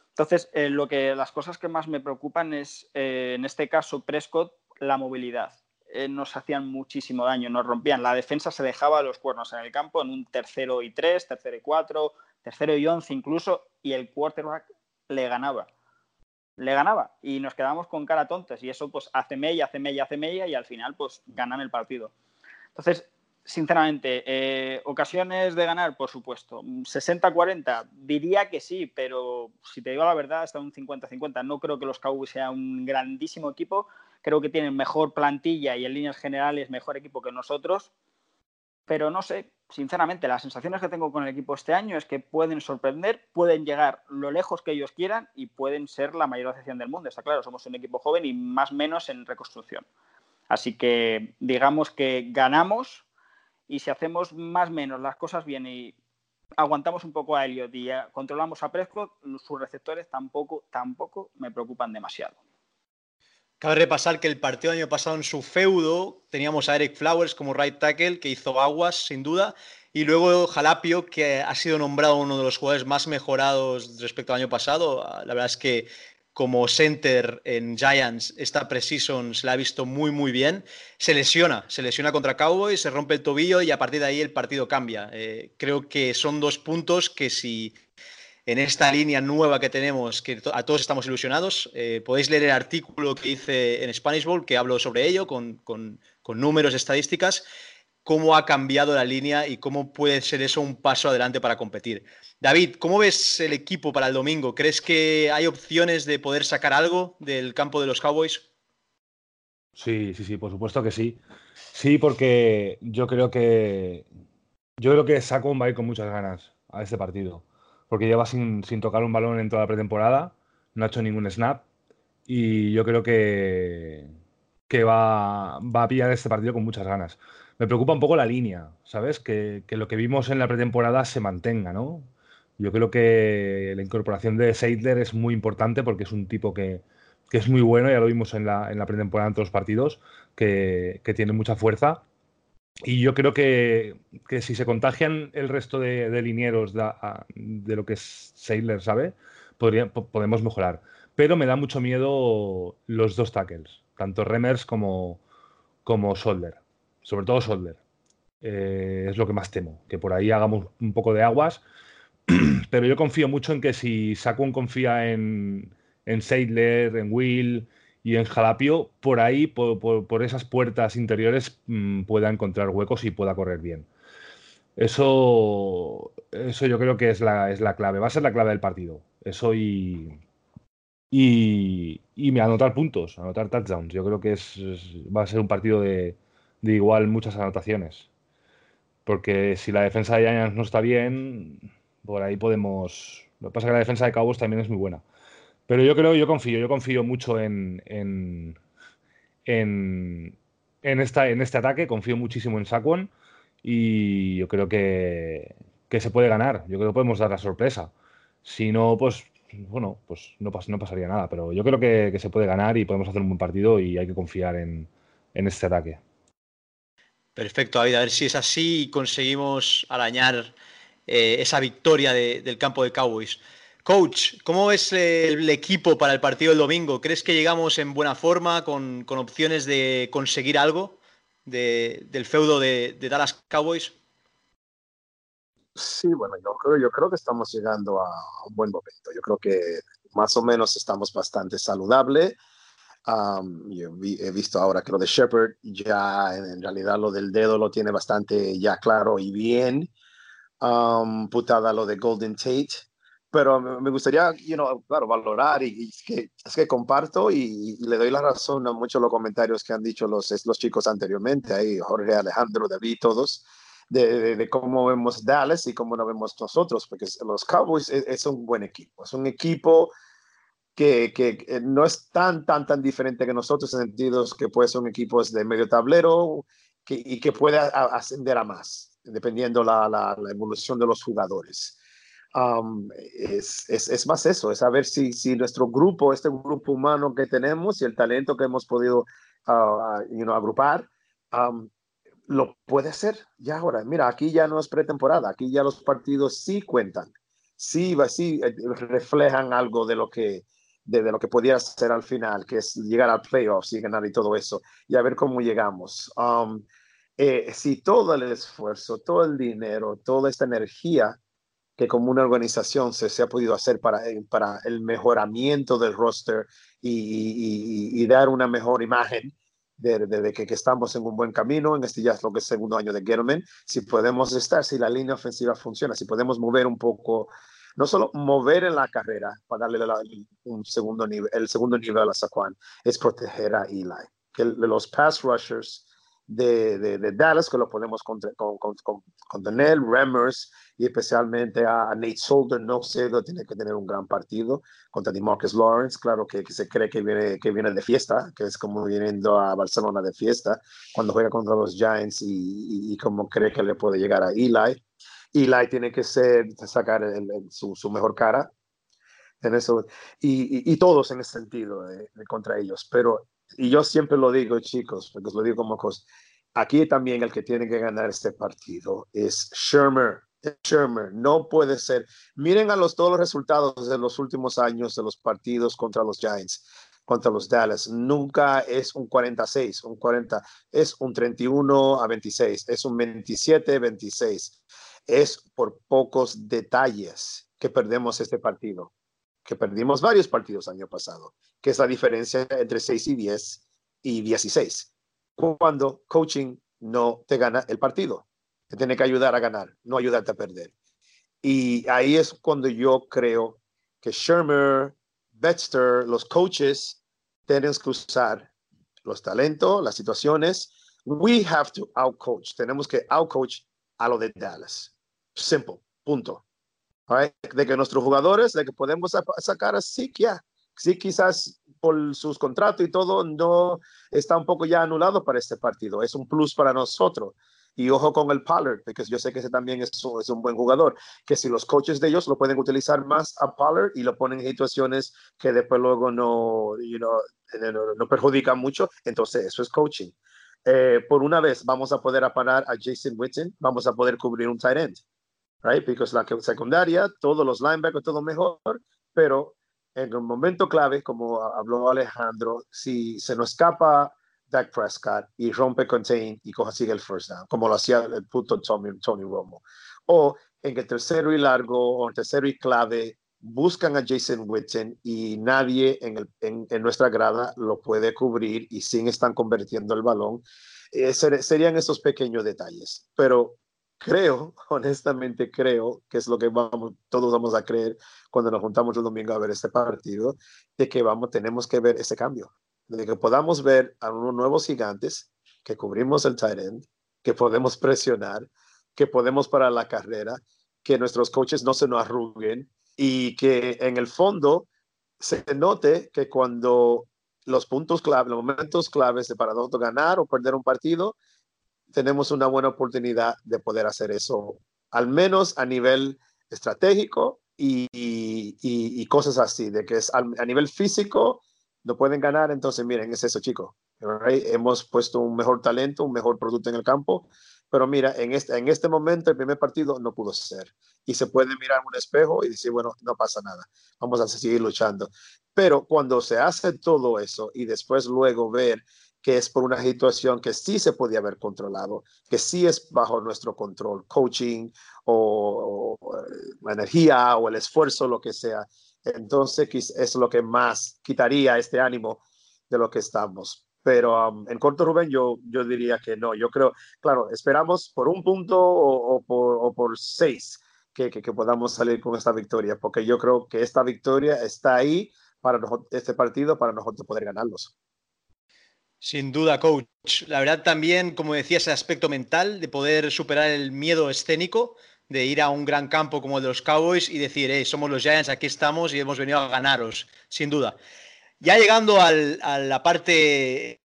Entonces, eh, lo que, las cosas que más me preocupan es, eh, en este caso, Prescott, la movilidad eh, nos hacían muchísimo daño, nos rompían. La defensa se dejaba los cuernos en el campo en un tercero y tres, tercero y cuatro, tercero y once incluso, y el quarterback le ganaba. Le ganaba y nos quedamos con cara tontas y eso pues hace mella, hace mella, hace mella y al final pues ganan el partido. Entonces, sinceramente, eh, ocasiones de ganar, por supuesto. 60-40, diría que sí, pero si te digo la verdad, está un 50-50. No creo que los Cowboys sea un grandísimo equipo, creo que tienen mejor plantilla y en líneas generales mejor equipo que nosotros. Pero no sé, sinceramente, las sensaciones que tengo con el equipo este año es que pueden sorprender, pueden llegar lo lejos que ellos quieran y pueden ser la mayor decepción del mundo. Está claro, somos un equipo joven y más menos en reconstrucción. Así que digamos que ganamos y si hacemos más menos las cosas bien y aguantamos un poco a Elliot y controlamos a Prescott, sus receptores tampoco, tampoco me preocupan demasiado. Cabe repasar que el partido del año pasado en su feudo teníamos a Eric Flowers como right tackle, que hizo aguas sin duda, y luego Jalapio, que ha sido nombrado uno de los jugadores más mejorados respecto al año pasado. La verdad es que como center en Giants esta preseason se la ha visto muy muy bien. Se lesiona, se lesiona contra Cowboys, se rompe el tobillo y a partir de ahí el partido cambia. Eh, creo que son dos puntos que si en esta línea nueva que tenemos, que a todos estamos ilusionados. Eh, podéis leer el artículo que hice en Spanish Bowl, que hablo sobre ello, con, con, con, números, estadísticas, cómo ha cambiado la línea y cómo puede ser eso un paso adelante para competir. David, ¿cómo ves el equipo para el domingo? ¿Crees que hay opciones de poder sacar algo del campo de los Cowboys? Sí, sí, sí, por supuesto que sí. Sí, porque yo creo que yo creo que va a ir con muchas ganas a este partido porque lleva sin, sin, tocar un balón en toda la pretemporada, no ha hecho ningún snap y yo creo que, que va, va, a pillar este partido con muchas ganas. Me preocupa un poco la línea, ¿sabes? Que, que, lo que vimos en la pretemporada se mantenga, ¿no? Yo creo que la incorporación de Seidler es muy importante porque es un tipo que, que es muy bueno, ya lo vimos en la, en la pretemporada en todos los partidos, que, que tiene mucha fuerza y yo creo que, que, si se contagian el resto de, linieros de, lo que es Sailor, ¿sabe? Podría, podemos mejorar. Pero me da mucho miedo los dos tackles, tanto Remers como, como Solder. Sobre todo Solder. Eh, es lo que más temo, que por ahí hagamos un poco de aguas. Pero yo confío mucho en que si Sakun confía en, en en Will, y en Jalapio, por ahí, por, por, esas puertas interiores, mmm, pueda encontrar huecos y pueda correr bien. Eso, eso yo creo que es la, es la clave, va a ser la clave del partido. Eso y, y, y anotar puntos, anotar touchdowns. Yo creo que es, va a ser un partido de, de, igual muchas anotaciones. Porque si la defensa de Giants no está bien, por ahí podemos... Lo que pasa es que la defensa de Cabos también es muy buena. Pero yo creo, yo confío, yo confío mucho en, en, en, esta, en este ataque, confío muchísimo en Saquon y yo creo que, que, se puede ganar, yo creo que podemos dar la sorpresa. Si no, pues bueno, pues no, pas- no pasaría nada. Pero yo creo que, se puede ganar y podemos hacer un buen partido y hay que confiar en, en este ataque. Perfecto, David. A ver si es así y conseguimos arañar eh, esa victoria de- del campo de Cowboys. Coach, ¿cómo es el equipo para el partido del domingo? ¿Crees que llegamos en buena forma, con, con opciones de conseguir algo de- del feudo de, de Dallas Cowboys? Sí, bueno, yo creo, yo creo que estamos llegando a un buen momento. Yo creo que más o menos estamos bastante saludable. Um, yo vi- he visto ahora que lo de Shepard ya en realidad lo del dedo lo tiene bastante ya claro y bien. Um, putada lo de Golden Tate. Pero me gustaría, you know, claro, valorar y, y es, que, es que comparto y, y le doy la razón a muchos los comentarios que han dicho los, los chicos anteriormente, ahí Jorge, Alejandro, David, todos de, de, de cómo vemos Dallas y cómo lo vemos nosotros, porque los Cowboys es, es un buen equipo, es un equipo que, que, que no es tan, tan, tan diferente que nosotros en sentidos que puede ser un equipo de medio tablero que, y que puede ascender a más, dependiendo la, la, la evolución de los jugadores. Es, es, es, más eso, es saber si, si nuestro grupo, este grupo humano que tenemos y el talento que hemos podido you know, agrupar, lo puede hacer ya ahora. Mira, aquí ya no es pretemporada, aquí ya los partidos sí cuentan, sí, sí eh, reflejan algo de lo que de, lo que podía ser al final, que es llegar al playoffs y ganar y todo eso, y a ver cómo llegamos. Eh, si todo el esfuerzo, todo el dinero, toda esta energía que como una organización se, se ha podido hacer para, eh, para el mejoramiento del roster y, y- y- dar una mejor imagen de, de- de que, que estamos en un buen camino, en este ya es lo que es segundo año de Gettleman, si podemos estar, si la línea ofensiva funciona, si podemos mover un poco, no solo mover en la carrera para darle la- un segundo nivel, el segundo nivel a Saquon, es proteger a Eli. Que los pass rushers de, de, de Dallas, que lo podemos contra- con, con, con, Remmers y especialmente a, Nate Solder, no sé, tiene que tener un gran partido contra DeMarcus Lawrence, claro que, que se cree que viene, que viene de fiesta, que es como viniendo a Barcelona de fiesta, cuando juega contra los Giants y, y, y como cree que le puede llegar a Eli. Eli tiene que ser, sacar el- el- su, su mejor cara en eso, y, y, y todos en ese sentido de contra ellos, pero, y yo siempre lo digo, chicos, porque os lo digo como cosa, aquí también el que tiene que ganar este partido es Shermer, Shermer, no puede ser. Miren a los, todos los resultados de los últimos años de los partidos contra los Giants, contra los Dallas. Nunca es un 46, un 40, es un 31 a 26, es un 27 a 26. Es por pocos detalles que perdemos este partido, que perdimos varios partidos año pasado, que es la diferencia entre 6 y 10 y 16. Cuando coaching no te gana el partido te tiene que ayudar a ganar, no ayudarte a perder. Y ahí es cuando yo creo que Shermer, Betster, los coaches, tienen que usar los talentos, las situaciones. We have to outcoach. Tenemos que outcoach a lo de Dallas. Simple. Punto. De que nuestros jugadores, de que podemos sa- sacar a Zeke, ya. Sí, quizás por sus contratos y todo, no está un poco ya anulado para este partido. Es un plus para nosotros. Y ojo con el Pollard, porque yo sé que ese también es es un buen jugador, que si los coaches de ellos lo pueden utilizar más a Pollard y lo ponen en situaciones que después luego no, you know, no, no- perjudican mucho, entonces eso es coaching. Eh, por una vez vamos a poder aparar a Jason Witten, vamos a poder cubrir un tight end, right? Porque la secundaria, todos los linebackers, todo mejor, pero en un momento clave, como habló Alejandro, si se nos escapa Dak Prescott y rompe contain y coja sigue el first down, como lo hacía el puto Tony, Tony Romo. O en el tercero y largo o en tercero y clave buscan a Jason Witten y nadie en, el, en, en nuestra grada lo puede cubrir y sin están convirtiendo el balón. Eh, ser, serían esos pequeños detalles. Pero creo, honestamente creo, que es lo que vamos, todos vamos a creer cuando nos juntamos el domingo a ver este partido, de que vamos, tenemos que ver ese cambio de que podamos ver a unos nuevos gigantes que cubrimos el tight end, que podemos presionar, que podemos parar la carrera, que nuestros coaches no se nos arruguen y que en el fondo se note que cuando los puntos clave, los momentos claves de para ganar o perder un partido, tenemos una buena oportunidad de poder hacer eso, al menos a nivel estratégico y, y, y cosas así, de que es a, a nivel físico no pueden ganar, entonces miren, es eso, chicos. right? Hemos puesto un mejor talento, un mejor producto en el campo, pero mira, en este, en este momento el primer partido no pudo ser. Y se puede mirar en un espejo y decir, bueno, no pasa nada, vamos a seguir luchando. Pero cuando se hace todo eso y después luego ver que es por una situación que sí se podía haber controlado, que sí es bajo nuestro control, coaching o, eh, la energía o el esfuerzo, lo que sea, entonces es lo que más quitaría este ánimo de lo que estamos. Pero um, en corto, Rubén, yo, yo diría que no. Yo creo, claro, esperamos por un punto o, por, seis que, que, podamos salir con esta victoria, porque yo creo que esta victoria está ahí para este partido, para nosotros poder ganarlos. Sin duda, coach. La verdad también, como decía, ese aspecto mental de poder superar el miedo escénico, de ir a un gran campo como el de los Cowboys y decir, hey, somos los Giants, aquí estamos y hemos venido a ganaros, sin duda. Ya llegando a la parte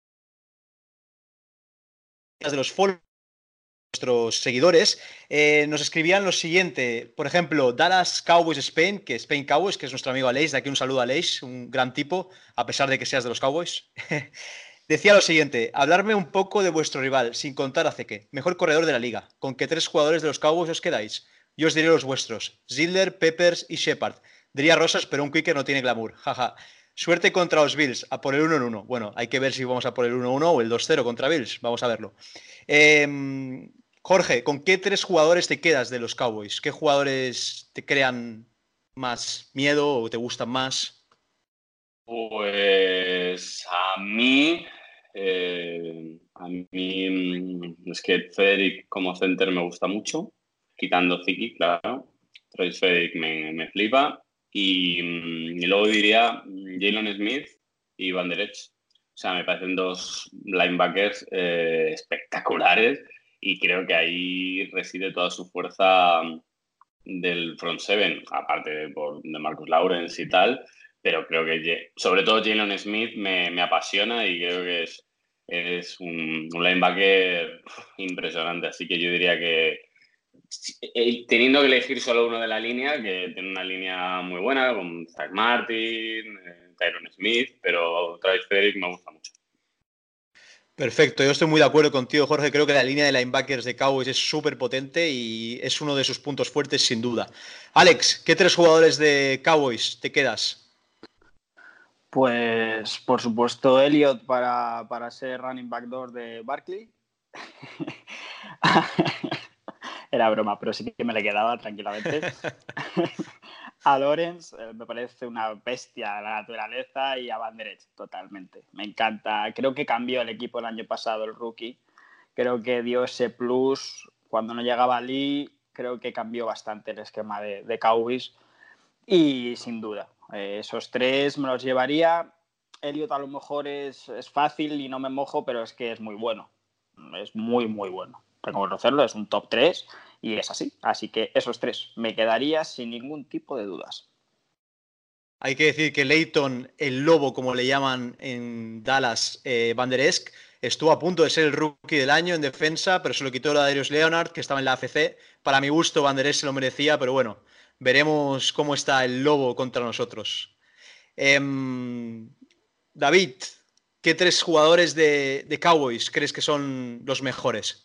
de los follow nuestros seguidores, eh, nos escribían lo siguiente, por ejemplo, Dallas Cowboys Spain, que Spain Cowboys, que es nuestro amigo Aleix, de aquí un saludo a Aleix, un gran tipo, a pesar de que seas de los Cowboys. Decía lo siguiente, hablarme un poco de vuestro rival, sin contar a Zeke, mejor corredor de la liga. ¿Con qué tres jugadores de los Cowboys os quedáis? Yo os diré los vuestros, Ziller, Peppers y Shepard. Diría Rosas, pero un kicker no tiene glamour. Jaja. Suerte contra los Bills, a por el 1 en 1. Bueno, hay que ver si vamos a por el 1 1 o el 2-0 contra Bills. Vamos a verlo. Em, Jorge, ¿con qué tres jugadores te quedas de los Cowboys? ¿Qué jugadores te crean más miedo o te gustan más? Pues a mí, eh, a mí es que Federic como center me gusta mucho, quitando Ziki, claro. Travis Federic me, me flipa. Y, mm, y luego diría mm, Jalen Smith y Van Der Esch. O sea, me parecen dos linebackers eh, espectaculares y creo que ahí reside toda su fuerza mm, del front seven, aparte de, por, de Marcus Lawrence y tal, pero creo que sobre todo Jalen Smith me, apasiona y creo que es, es un, un linebacker impresionante, así que yo diría que eh, teniendo que elegir solo uno de la línea, que tiene una línea muy buena con Zach Martin, eh, Tyron Smith, pero Travis Frederick me gusta mucho. Perfecto, yo estoy muy de acuerdo contigo, Jorge. Creo que la línea de linebackers de Cowboys es súper potente y es uno de sus puntos fuertes, sin duda. Alex, ¿qué tres jugadores de Cowboys te quedas? Pues, por supuesto, Elliot para, para ser running back de Barkley. Era broma, pero sí que me le quedaba tranquilamente. a Lawrence eh, me parece una bestia de la naturaleza y a Van Der totalmente. Me encanta. Creo que cambió el equipo el año pasado, el rookie. Creo que dio ese plus cuando no llegaba Lee. Creo que cambió bastante el esquema de, de Cowboys. Y sin duda, eh, esos tres me los llevaría. Elliot a lo mejor es, fácil y no me mojo, pero es que es muy bueno. Es muy, muy bueno. Tengo que conocerlo, es un top 3 y es así. Así que esos tres me quedaría sin ningún tipo de dudas. Hay que decir que Leighton, el lobo, como le llaman en Dallas, eh, Van estuvo a punto de ser el rookie del año en defensa, pero se lo quitó la Darius Leonard, que estaba en la AFC. Para mi gusto, Van se lo merecía, pero bueno, veremos cómo está el lobo contra nosotros. Em, David, ¿qué tres jugadores de, de Cowboys crees que son los mejores?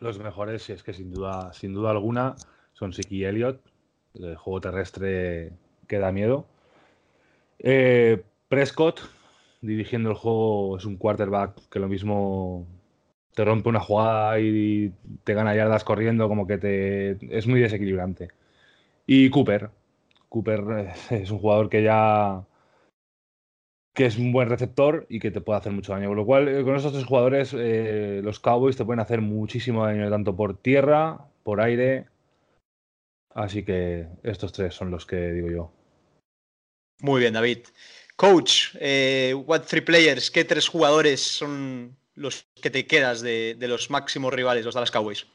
Los mejores, es que sin duda, sin duda alguna, son Siki y Elliott. El juego terrestre que da miedo. Eh, Prescott, dirigiendo el juego, es un quarterback que lo mismo te rompe una jugada y te gana yardas corriendo, como que te es muy desequilibrante. Y Cooper. Cooper eh, es un jugador que ya que es un buen receptor y que te puede hacer mucho daño. Con lo cual, eh, con esos tres jugadores, eh, los Cowboys te pueden hacer muchísimo daño, tanto por tierra, por aire. Así que estos tres son los que digo yo. Muy bien, David. Coach, what three players, ¿qué tres jugadores son los que te quedas de, los máximos rivales, los Dallas Cowboys?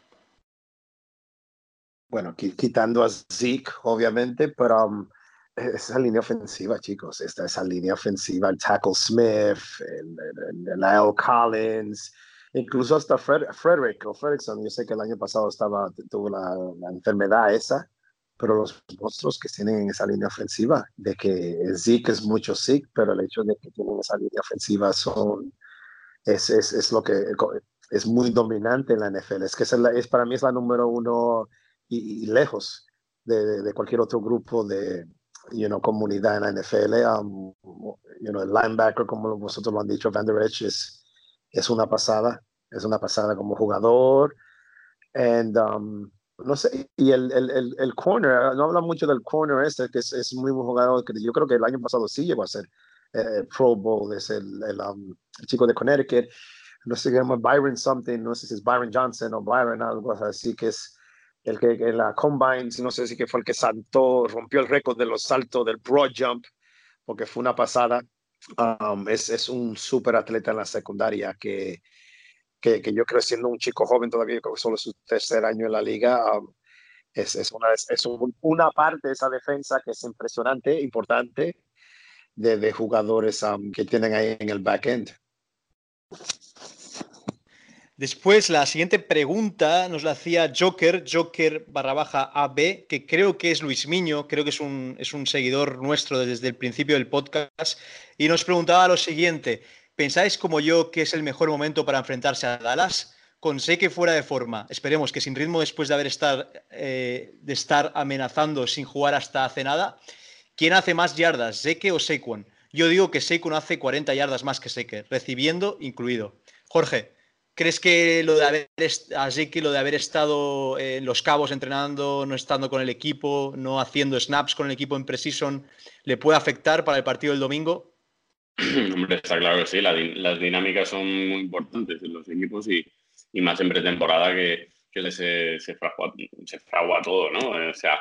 Bueno, qui- quitando a Zeke, obviamente, pero um, esa línea ofensiva, chicos, esta, esa línea ofensiva, el Tackle Smith, el, el, Lyle Collins, incluso hasta Fred, Frederick o Fredrickson, yo sé que el año pasado estaba, tuvo la, la enfermedad esa, pero los monstruos que tienen en esa línea ofensiva, de que Zeke es mucho Zeke, pero el hecho de que tienen esa línea ofensiva son, es, es, es lo que es muy dominante en la NFL. Es que es, la, es para mí es la número uno y, y lejos de, de, cualquier otro grupo de you know, comunidad en la NFL. Um, you know, el linebacker, como vosotros lo han dicho, Van Der Esch es, es una pasada, es una pasada como jugador. And, um, no sé, y el, el, el, el, corner, no habla mucho del corner este, que es, es, muy buen jugador, que yo creo que el año pasado sí llegó a ser eh, Pro Bowl, es el, el, um, el, chico de Connecticut, no sé, se llama Byron something, no sé si es Byron Johnson o Byron algo así, que es el que en la Combine, no sé si que fue el que saltó, rompió el récord de los saltos del broad jump, porque fue una pasada. Um, es, es un súper atleta en la secundaria que, que, que, yo creo siendo un chico joven todavía, creo que solo su tercer año en la liga, um, es, es, una, es un, una parte de esa defensa que es impresionante, importante, de, jugadores um, que tienen ahí en el back end. Después, la siguiente pregunta nos la hacía Joker, Joker barra baja AB, que creo que es Luis Miño, creo que es un, es un seguidor nuestro desde el principio del podcast, y nos preguntaba lo siguiente, ¿pensáis como yo que es el mejor momento para enfrentarse a Dallas? Con que fuera de forma, esperemos que sin ritmo después de haber estar, eh, de estar amenazando sin jugar hasta hace nada, ¿quién hace más yardas, Zeke o Saquon? Yo digo que Saquon hace 40 yardas más que Zeke, recibiendo incluido. Jorge, ¿Crees que lo de haber, así que lo de haber estado en Los Cabos entrenando, no estando con el equipo, no haciendo snaps con el equipo en Precision, le puede afectar para el partido del domingo? Hombre, está claro que sí, la, las dinámicas son muy importantes en los equipos y, más en pretemporada que, que se, se, se fragua todo, ¿no? O sea,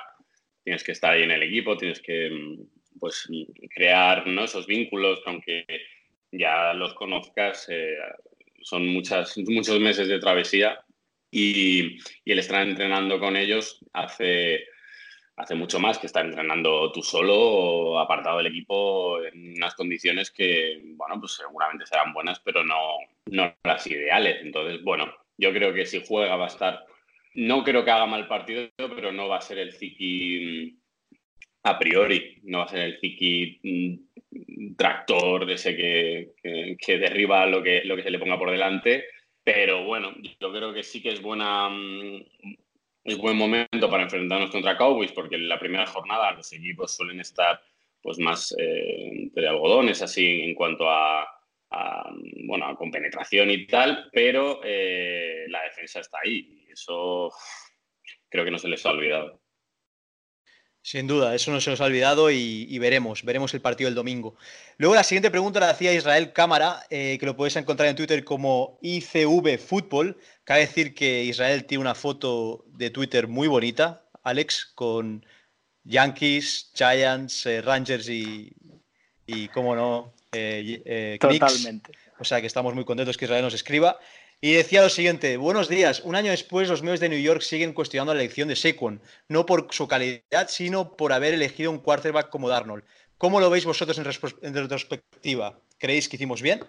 tienes que estar ahí en el equipo, tienes que pues, crear ¿no? esos vínculos, aunque ya los conozcas, eh, son muchas, muchos meses de travesía y, y, el estar entrenando con ellos hace, hace mucho más que estar entrenando tú solo o apartado del equipo en unas condiciones que, bueno, pues seguramente serán buenas, pero no, no las ideales. Entonces, bueno, yo creo que si juega va a estar, no creo que haga mal partido, pero no va a ser el Ziki a priori, no va a ser el Ziki tractor de ese que, que, que, derriba lo que, lo que se le ponga por delante. Pero bueno, yo creo que sí que es buena. Mm, es buen momento para enfrentarnos contra Cowboys, porque en la primera jornada los equipos suelen estar pues más eh, de algodones, así en cuanto a, a, bueno, a compenetración y tal, pero eh, la defensa está ahí. Eso creo que no se les ha olvidado. Sin duda, eso no se nos ha olvidado y, y, veremos, veremos el partido el domingo. Luego la siguiente pregunta la hacía Israel Cámara, eh, que lo podéis encontrar en Twitter como ICV Fútbol. Cabe decir que Israel tiene una foto de Twitter muy bonita, Alex, con Yankees, Giants, eh, Rangers y, y, cómo no, eh, Totalmente. O sea que estamos muy contentos que Israel nos escriba. Y decía lo siguiente, buenos días, un año después los medios de New York siguen cuestionando la elección de Saquon, no por su calidad, sino por haber elegido un quarterback como Darnold. ¿Cómo lo veis vosotros en, retrospectiva? ¿Creéis que hicimos bien?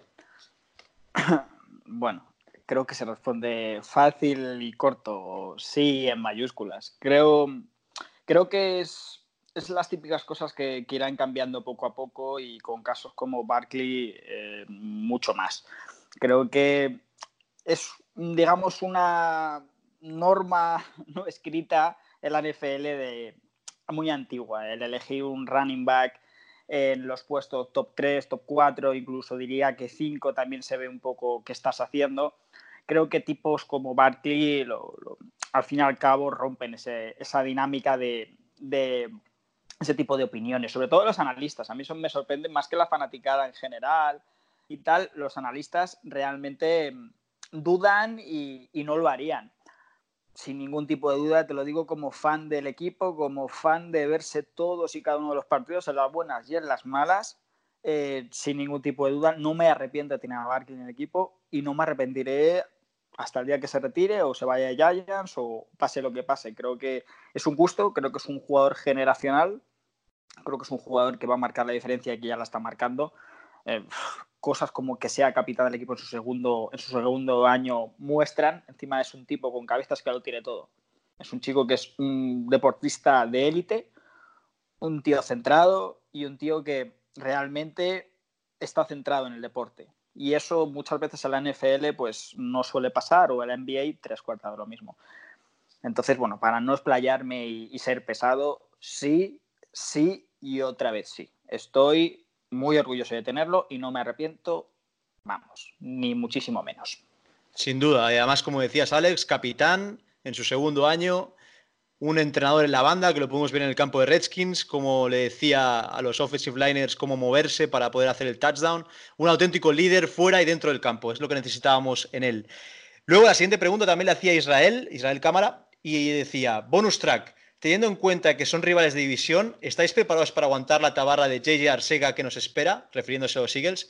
Bueno, creo que se responde fácil y corto, sí en mayúsculas. Creo, creo que es, es las típicas cosas que, que, irán cambiando poco a poco y con casos como Barkley eh, mucho más. Creo que es, digamos, una norma no escrita en la NFL de, muy antigua, el elegir un running back en los puestos top 3, top 4, incluso diría que 5 también se ve un poco qué estás haciendo. Creo que tipos como Barkley lo, lo, al fin y al cabo rompen ese, esa dinámica de, de, ese tipo de opiniones, sobre todo los analistas. A mí eso me sorprende más que la fanaticada en general y tal. Los analistas realmente dudan y, no lo harían. Sin ningún tipo de duda, te lo digo como fan del equipo, como fan de verse todos y cada uno de los partidos, en las buenas y en las malas, eh, sin ningún tipo de duda. No me arrepiento de tener a Barkley en el equipo y no me arrepentiré hasta el día que se retire o se vaya a Giants o pase lo que pase. Creo que es un gusto, creo que es un jugador generacional, creo que es un jugador que va a marcar la diferencia y que ya la está marcando. Eh, cosas como que sea capitán del equipo en su segundo, en su segundo año muestran. Encima es un tipo con cabezas que lo tiene todo. Es un chico que es un deportista de élite, un tío centrado y un tío que realmente está centrado en el deporte. Y eso muchas veces en la NFL pues no suele pasar o en la NBA tres cuartas de lo mismo. Entonces, bueno, para no explayarme y, y ser pesado, sí, sí y otra vez sí. Estoy muy orgulloso de tenerlo y no me arrepiento, vamos, ni muchísimo menos. Sin duda, y además, como decías, Alex, capitán en su segundo año, un entrenador en la banda, que lo podemos ver en el campo de Redskins, como le decía a los offensive liners cómo moverse para poder hacer el touchdown, un auténtico líder fuera y dentro del campo, es lo que necesitábamos en él. Luego la siguiente pregunta también la hacía Israel, Israel Cámara, y decía, bonus track, teniendo en cuenta que son rivales de división, ¿estáis preparados para aguantar la tabarra de JJ Arcega que nos espera, refiriéndose a los Eagles?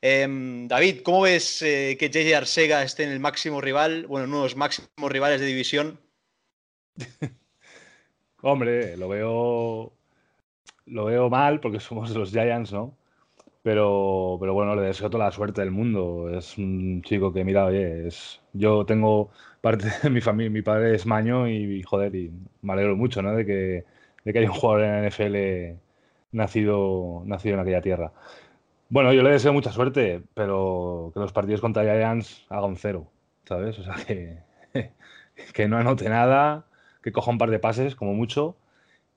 Eh, David, ¿cómo ves eh, que JJ Arcega esté en el máximo rival, bueno, en uno de los máximos rivales de división? Hombre, lo veo. Lo veo mal porque somos los Giants, ¿no? Pero, pero bueno, le deseo toda la suerte del mundo. Es un chico que, mira, oye, es, yo tengo parte de mi familia, mi padre es maño y, joder, y me alegro mucho, ¿no? De que, de que haya un jugador en la NFL nacido, nacido en aquella tierra. Bueno, yo le deseo mucha suerte, pero que los partidos contra Giants hagan cero, ¿sabes? O sea, que, que no anote nada, que coja un par de pases, como mucho.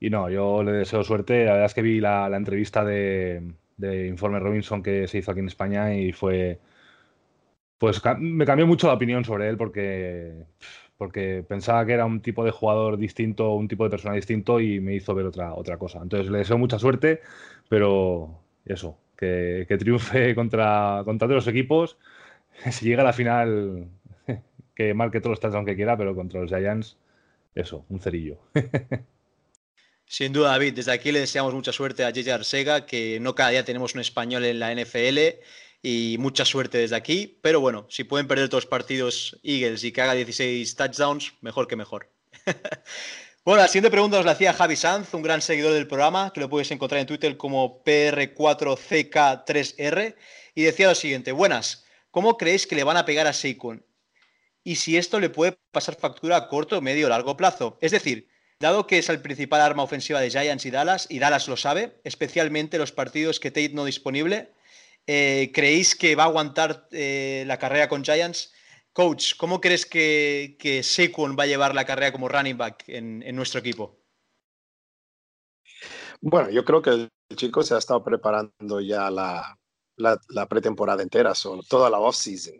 Y no, yo le deseo suerte. La verdad es que vi la, la entrevista de, de Informe Robinson que se hizo aquí en España y fue. Pues me cambió mucho la opinión sobre él porque, porque pensaba que era un tipo de jugador distinto, un tipo de persona distinto y me hizo ver otra, otra cosa. Entonces le deseo mucha suerte, pero eso, que, que triunfe contra, contra todos los equipos. Si llega a la final, que marque todos los touchdowns que quiera, pero contra los Giants, eso, un cerillo. Sin duda, David, desde aquí le deseamos mucha suerte a JJ Arcega, que no cada día tenemos un español en la NFL y mucha suerte desde aquí. Pero bueno, si pueden perder todos los partidos Eagles y que haga 16 touchdowns, mejor que mejor. bueno, la siguiente pregunta nos la hacía Javi Sanz, un gran seguidor del programa, que lo puedes encontrar en Twitter como PR4CK3R, y decía lo siguiente, buenas, ¿cómo creéis que le van a pegar a Saquon? Y si esto le puede pasar factura a corto, medio o largo plazo. Es decir, Dado que es el principal arma ofensiva de Giants y Dallas, y Dallas lo sabe, especialmente los partidos que Tate no disponible, eh, ¿creéis que va a aguantar eh, la carrera con Giants? Coach, ¿cómo crees que, que Saquon va a llevar la carrera como running back en, nuestro equipo? Bueno, yo creo que el chico se ha estado preparando ya la, pretemporada entera, toda la off-season.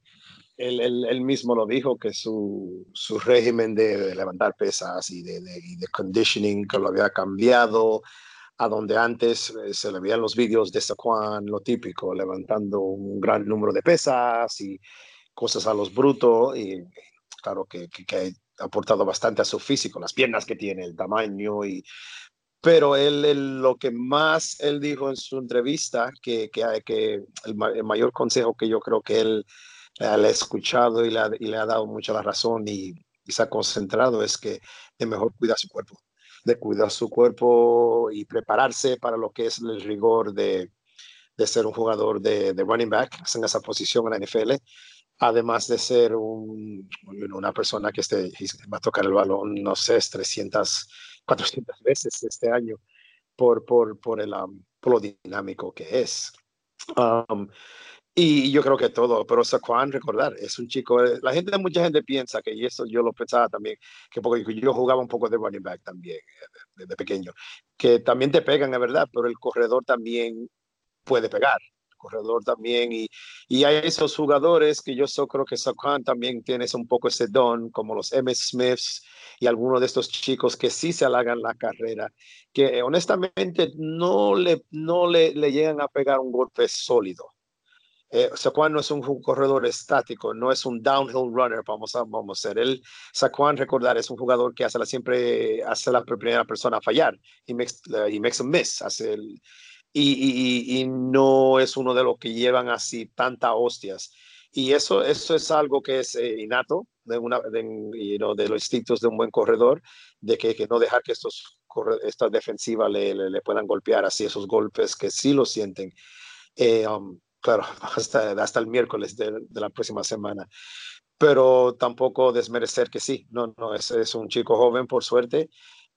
Él, mismo lo dijo que su, régimen de, levantar pesas y de, de, conditioning que lo había cambiado a donde antes eh, se le veían los vídeos de Saquon, lo típico, levantando un gran número de pesas y cosas a los brutos y claro que, ha aportado bastante a su físico, las piernas que tiene, el tamaño y pero él, lo que más él dijo en su entrevista, que, que, que el, mayor consejo que yo creo que él le ha escuchado y le ha, dado mucha la razón y, se ha concentrado es que de mejor cuidar su cuerpo, de cuidar su cuerpo y prepararse para lo que es el rigor de, de ser un jugador de, de running back en esa posición en la NFL además de ser un, una persona que esté, va a tocar el balón, no sé, 300, 400 veces este año por, por, por, el, um, por lo dinámico que es. Um, y yo creo que todo, pero Saquon, recordar, es un chico, la gente, mucha gente piensa que, y eso yo lo pensaba también, que porque yo jugaba un poco de running back también, desde de pequeño, que también te pegan, es verdad, pero el corredor también puede pegar corredor también y, y hay esos jugadores que yo so, creo que Saquon también tiene un poco ese don como los M. Smiths y algunos de estos chicos que sí se halagan la carrera que honestamente no le, no le, le llegan a pegar un golpe sólido eh, Saquon no es un corredor estático, no es un downhill runner, vamos a, vamos a ser. Él, Saquon, recordar, es un jugador que hace la, siempre hace la primera persona a fallar y makes, uh, makes a miss, hace el, y, y, y, no es uno de los que llevan así tantas hostias. Y eso, eso es algo que es eh, innato de, una, de, you know, de los instintos de un buen corredor, de que, que no dejar que estos, estas defensivas le, le, le, puedan golpear así esos golpes que sí lo sienten. Eh, um, claro, hasta, hasta el miércoles de, de, la próxima semana. pero tampoco desmerecer que sí, no, no, es, es un chico joven por suerte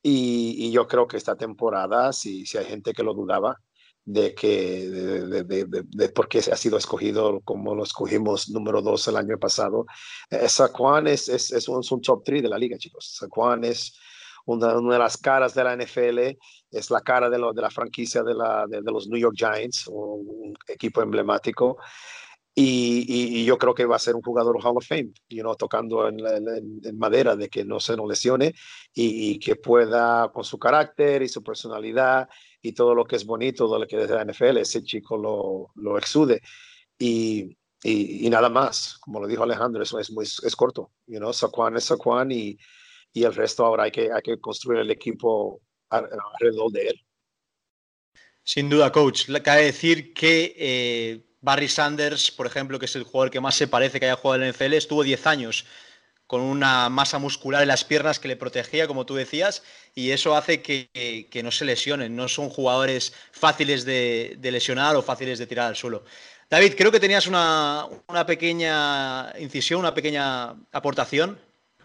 y, y yo creo que esta temporada, si, si hay gente que lo dudaba, de que de, de, de, de, por qué ha sido escogido como lo escogimos número dos el año pasado. Eh, es, es, es, un, top 3 de la liga, chicos. Saquon es una, una, de las caras de la NFL, es la cara de, lo, de la franquicia de, la, de, los New York Giants, un, equipo emblemático. Y, y, y, yo creo que va a ser un jugador Hall of Fame, you know, tocando en, en, en madera de que no se nos lesione y, y, que pueda, con su carácter y su personalidad y todo lo que es bonito, todo lo que es de la NFL, ese chico lo, lo exude. Y, y, nada más, como lo dijo Alejandro, eso es, muy, es corto, you know, Saquon es Saquon y, y el resto ahora hay que, hay que construir el equipo alrededor de él. Sin duda, coach. Cabe decir que eh, Barry Sanders, por ejemplo, que es el jugador que más se parece que haya jugado en el NFL, estuvo 10 años con una masa muscular en las piernas que le protegía, como tú decías, y eso hace que, que no se lesionen. No son jugadores fáciles de, de, lesionar o fáciles de tirar al suelo. David, creo que tenías una, una pequeña incisión, una pequeña aportación.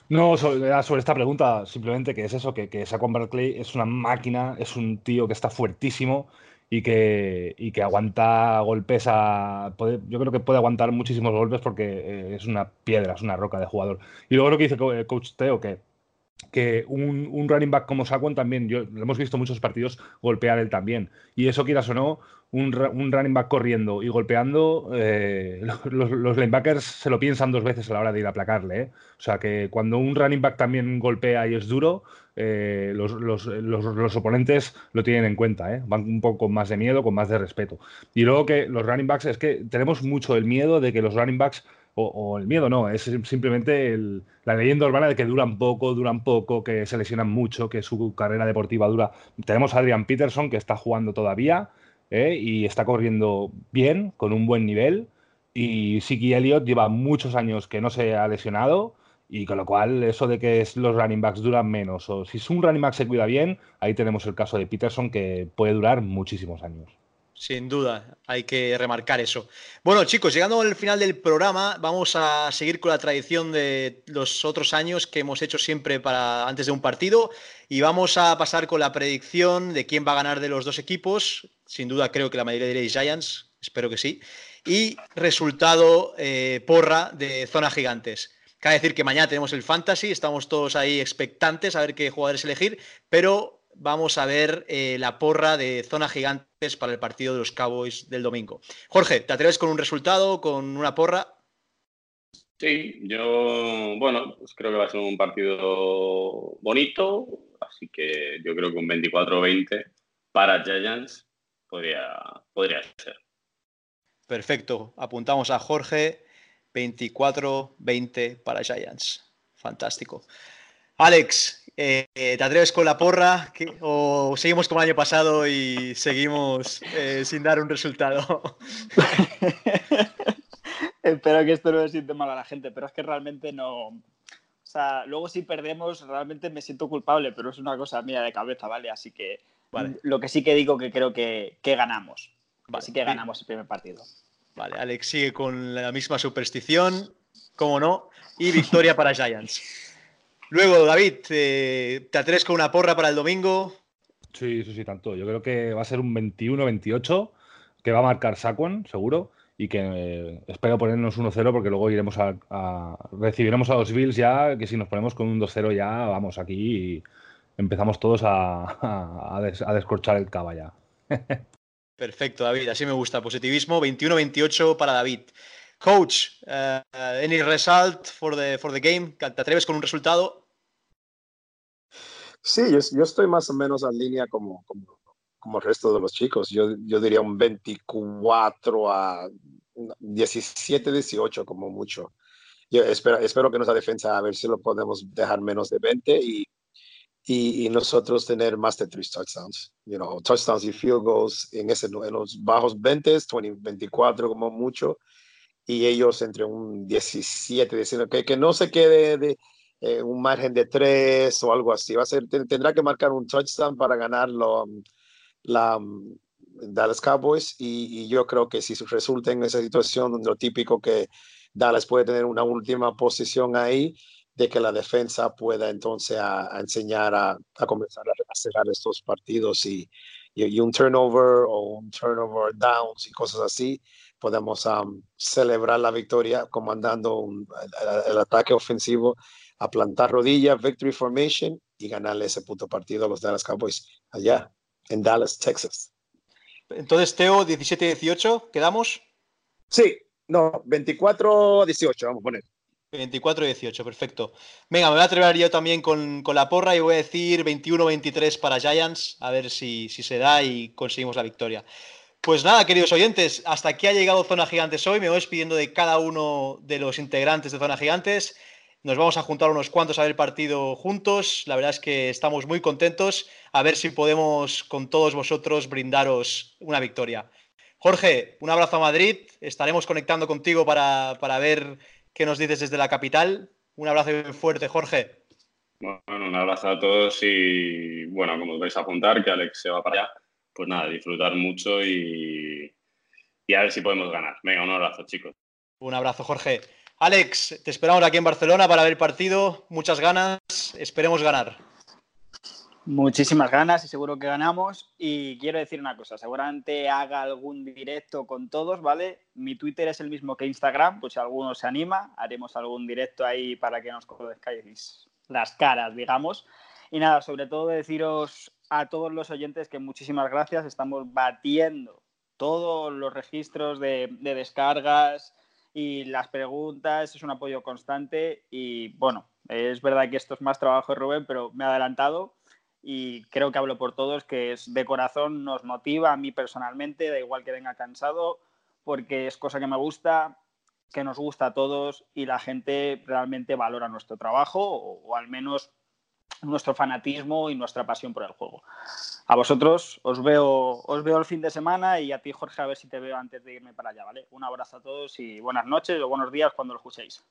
No, sobre, sobre, esta pregunta, simplemente que es eso, que, que Saquon Barkley es una máquina, es un tío que está fuertísimo y que, y que aguanta golpes a... Puede, yo creo que puede aguantar muchísimos golpes porque eh, es una piedra, es una roca de jugador. Y luego lo que dice eh, Coach Teo, que, que un, un running back como Saquon también, yo, lo hemos visto muchos partidos golpear él también. Y eso, quieras o no, un, un, running back corriendo y golpeando, eh, los, linebackers se lo piensan dos veces a la hora de ir a aplacarle. ¿eh? O sea que cuando un running back también golpea y es duro, eh, los, los, los, oponentes lo tienen en cuenta. ¿eh? Van un poco más de miedo, con más de respeto. Y luego que los running backs, es que tenemos mucho el miedo de que los running backs o, el miedo no, es simplemente el, la leyenda urbana de que duran poco, duran poco, que se lesionan mucho, que su carrera deportiva dura. Tenemos a Adrian Peterson que está jugando todavía, ¿eh? y está corriendo bien, con un buen nivel. Y Siki Elliott lleva muchos años que no se ha lesionado. Y con lo cual, eso de que los running backs duran menos, o si un running back se cuida bien, ahí tenemos el caso de Peterson que puede durar muchísimos años. Sin duda, hay que remarcar eso. Bueno, chicos, llegando al final del programa, vamos a seguir con la tradición de los otros años que hemos hecho siempre para antes de un partido y vamos a pasar con la predicción de quién va a ganar de los dos equipos. Sin duda, creo que la mayoría diréis Giants, espero que sí. Y resultado eh, porra de zona gigantes. Cabe decir que mañana tenemos el fantasy, estamos todos ahí expectantes a ver qué jugadores elegir, pero vamos a ver eh, la porra de zona gigantes para el partido de los Cowboys del domingo. Jorge, ¿te atreves con un resultado, con una porra? Sí, yo, bueno, pues creo que va a ser un partido bonito, así que yo creo que un 24-20 para Giants podría, podría ser. Perfecto, apuntamos a Jorge, 24-20 para Giants. Fantástico. Alex, eh, ¿te atreves con la porra o seguimos como el año pasado y seguimos eh, sin dar un resultado? Espero que esto no siente mal a la gente, pero es que realmente no. O sea, luego si perdemos, realmente me siento culpable, pero es una cosa mía de cabeza, ¿vale? Así que vale. lo que sí que digo que creo que, que ganamos. Vale. Así que ganamos el primer partido. Vale, Alex sigue con la misma superstición, cómo no, y victoria para Giants. Luego, David, eh, ¿te atreves con una porra para el domingo? Sí, sí, sí, tanto. Yo creo que va a ser un 21-28, que va a marcar Saquon, seguro, y que eh, espero ponernos 1-0 porque luego iremos a, a, recibiremos a los Bills ya, que si nos ponemos con un 2-0 ya, vamos aquí y empezamos todos a, a, des, a descorchar el cava ya. Perfecto, David, así me gusta. Positivismo, 21-28 para David. Coach, uh, any result for the, for the game? ¿Te atreves con un resultado? Sí, yo, yo estoy más o menos en línea como, como, como el resto de los chicos. Yo, yo diría un 24 a 17, 18 como mucho. Yo espero, espero que nuestra defensa, a ver si lo podemos dejar menos de 20 y, y, y nosotros tener más de 3 touchdowns. You know, touchdowns y field goals en, ese, en los bajos 20, 20, 24 como mucho y ellos entre un 17, 19, que, que no se quede de, eh, un margen de 3 o algo así. Va a ser, tendrá que marcar un touchdown para ganarlo um, la um, Dallas Cowboys y, y, yo creo que si resulta en esa situación, lo típico que Dallas puede tener una última posición ahí de que la defensa pueda entonces a, a enseñar a, a, comenzar a cerrar estos partidos y, y, y, un turnover o un turnover downs y cosas así, podemos um, celebrar la victoria comandando un, el, el, ataque ofensivo a plantar rodillas, victory formation y ganarle ese puto partido a los Dallas Cowboys allá en Dallas, Texas. Entonces, Teo, 17-18, ¿quedamos? Sí, no, 24-18, vamos a poner. 24-18, perfecto. Venga, me voy a atrever yo también con, con la porra y voy a decir 21-23 para Giants, a ver si, si, se da y conseguimos la victoria. Pues nada, queridos oyentes, hasta aquí ha llegado Zona Gigantes hoy. Me voy despidiendo de cada uno de los integrantes de Zona Gigantes. Nos vamos a juntar unos cuantos a ver el partido juntos. La verdad es que estamos muy contentos. A ver si podemos con todos vosotros brindaros una victoria. Jorge, un abrazo a Madrid. Estaremos conectando contigo para, para ver qué nos dices desde la capital. Un abrazo fuerte, Jorge. Bueno, un abrazo a todos y bueno, como os vais a juntar, que Alex se va para allá, pues nada, disfrutar mucho y, y a ver si podemos ganar. Venga, un abrazo, chicos. Un abrazo, Jorge. Alex, te esperamos aquí en Barcelona para ver el partido. Muchas ganas. Esperemos ganar. Muchísimas ganas y seguro que ganamos. Y quiero decir una cosa, seguramente haga algún directo con todos, ¿vale? Mi Twitter es el mismo que Instagram, pues si alguno se anima, haremos algún directo ahí para que nos conozcáis las caras, digamos. Y nada, sobre todo deciros a todos los oyentes que muchísimas gracias. Estamos batiendo todos los registros de, de descargas y las preguntas, es un apoyo constante. Y bueno, es verdad que esto es más trabajo Rubén, pero me ha adelantado y creo que hablo por todos, que es de corazón, nos motiva a mí personalmente, da igual que venga cansado, porque es cosa que me gusta, que nos gusta a todos y la gente realmente valora nuestro trabajo o al menos nuestro fanatismo y nuestra pasión por el juego. A vosotros os veo, os veo el fin de semana y a ti, Jorge, a ver si te veo antes de irme para allá, ¿vale? Un abrazo a todos y buenas noches o buenos días cuando lo escuchéis.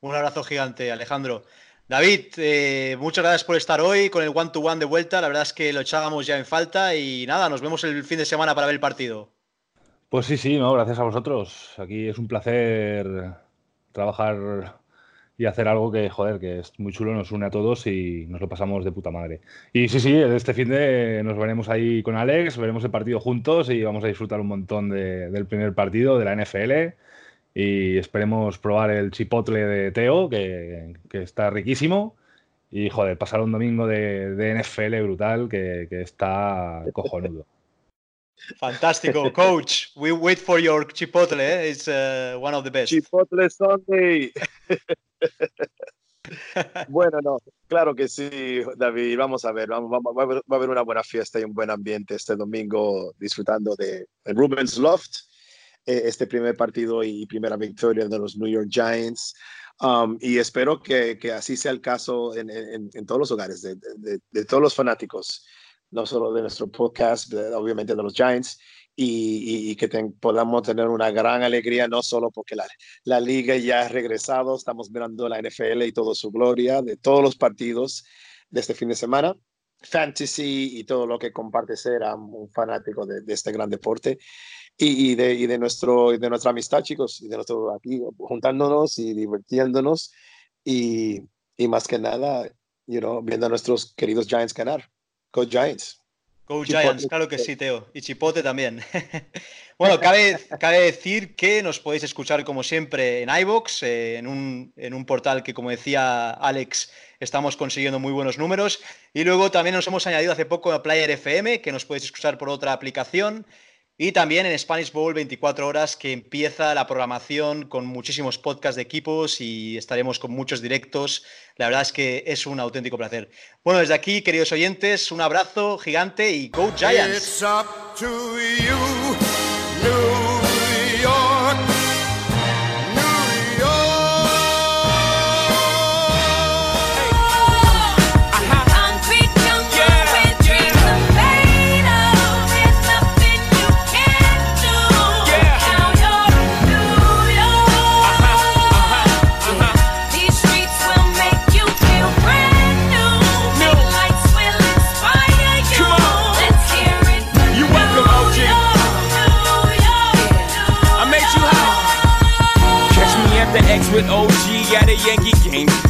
Un abrazo gigante, Alejandro. David, eh, muchas gracias por estar hoy con el one to one de vuelta. La verdad es que lo echábamos ya en falta y nada, nos vemos el fin de semana para ver el partido. Pues sí, sí, no, gracias a vosotros. Aquí es un placer trabajar y hacer algo que, joder, que es muy chulo, nos une a todos y nos lo pasamos de puta madre. Y sí, sí, este fin de nos veremos ahí con Alex, veremos el partido juntos y vamos a disfrutar un montón de, del primer partido de la NFL y esperemos probar el chipotle de Teo, que, que está riquísimo. Y joder, pasar un domingo de, de NFL brutal que, que, está cojonudo. Fantástico, coach. We wait for your chipotle. Eh? It's uh, one of the best. Chipotle Sunday. bueno, no, claro que sí, David. Vamos a ver, vamos, va, a haber, una buena fiesta y un buen ambiente este domingo disfrutando de, Rubens Loft este primer partido y primera victoria de los New York Giants. Um, y espero que, que, así sea el caso en todos los hogares, de, de, de, todos los fanáticos, no solo de nuestro podcast, obviamente de los Giants, y, y, y que podamos tener una gran alegría, no solo porque la, la liga ya ha regresado, estamos mirando la NFL y toda su gloria de todos los partidos de este fin de semana, fantasy y todo lo que comparte ser un fanático de, de este gran deporte y, y, de, y, de, nuestro, de nuestra amistad, chicos, y de nuestro aquí juntándonos y divirtiéndonos y, y más que nada, you know, viendo a nuestros queridos Giants ganar. Go Giants. Go. Giants, claro que sí, Teo. Y Chipote también. bueno, cabe, cabe, decir que nos podéis escuchar como siempre en iBox, eh, en, un, en un portal que, como decía Alex, estamos consiguiendo muy buenos números. Y luego también nos hemos añadido hace poco a Player FM, que nos podéis escuchar por otra aplicación. Y también en Spanish Bowl 24 horas que empieza la programación con muchísimos podcasts de equipos y estaremos con muchos directos. La verdad es que es un auténtico placer. Bueno, desde aquí, queridos oyentes, un abrazo gigante y Go Giants. X OG at a Yankee game.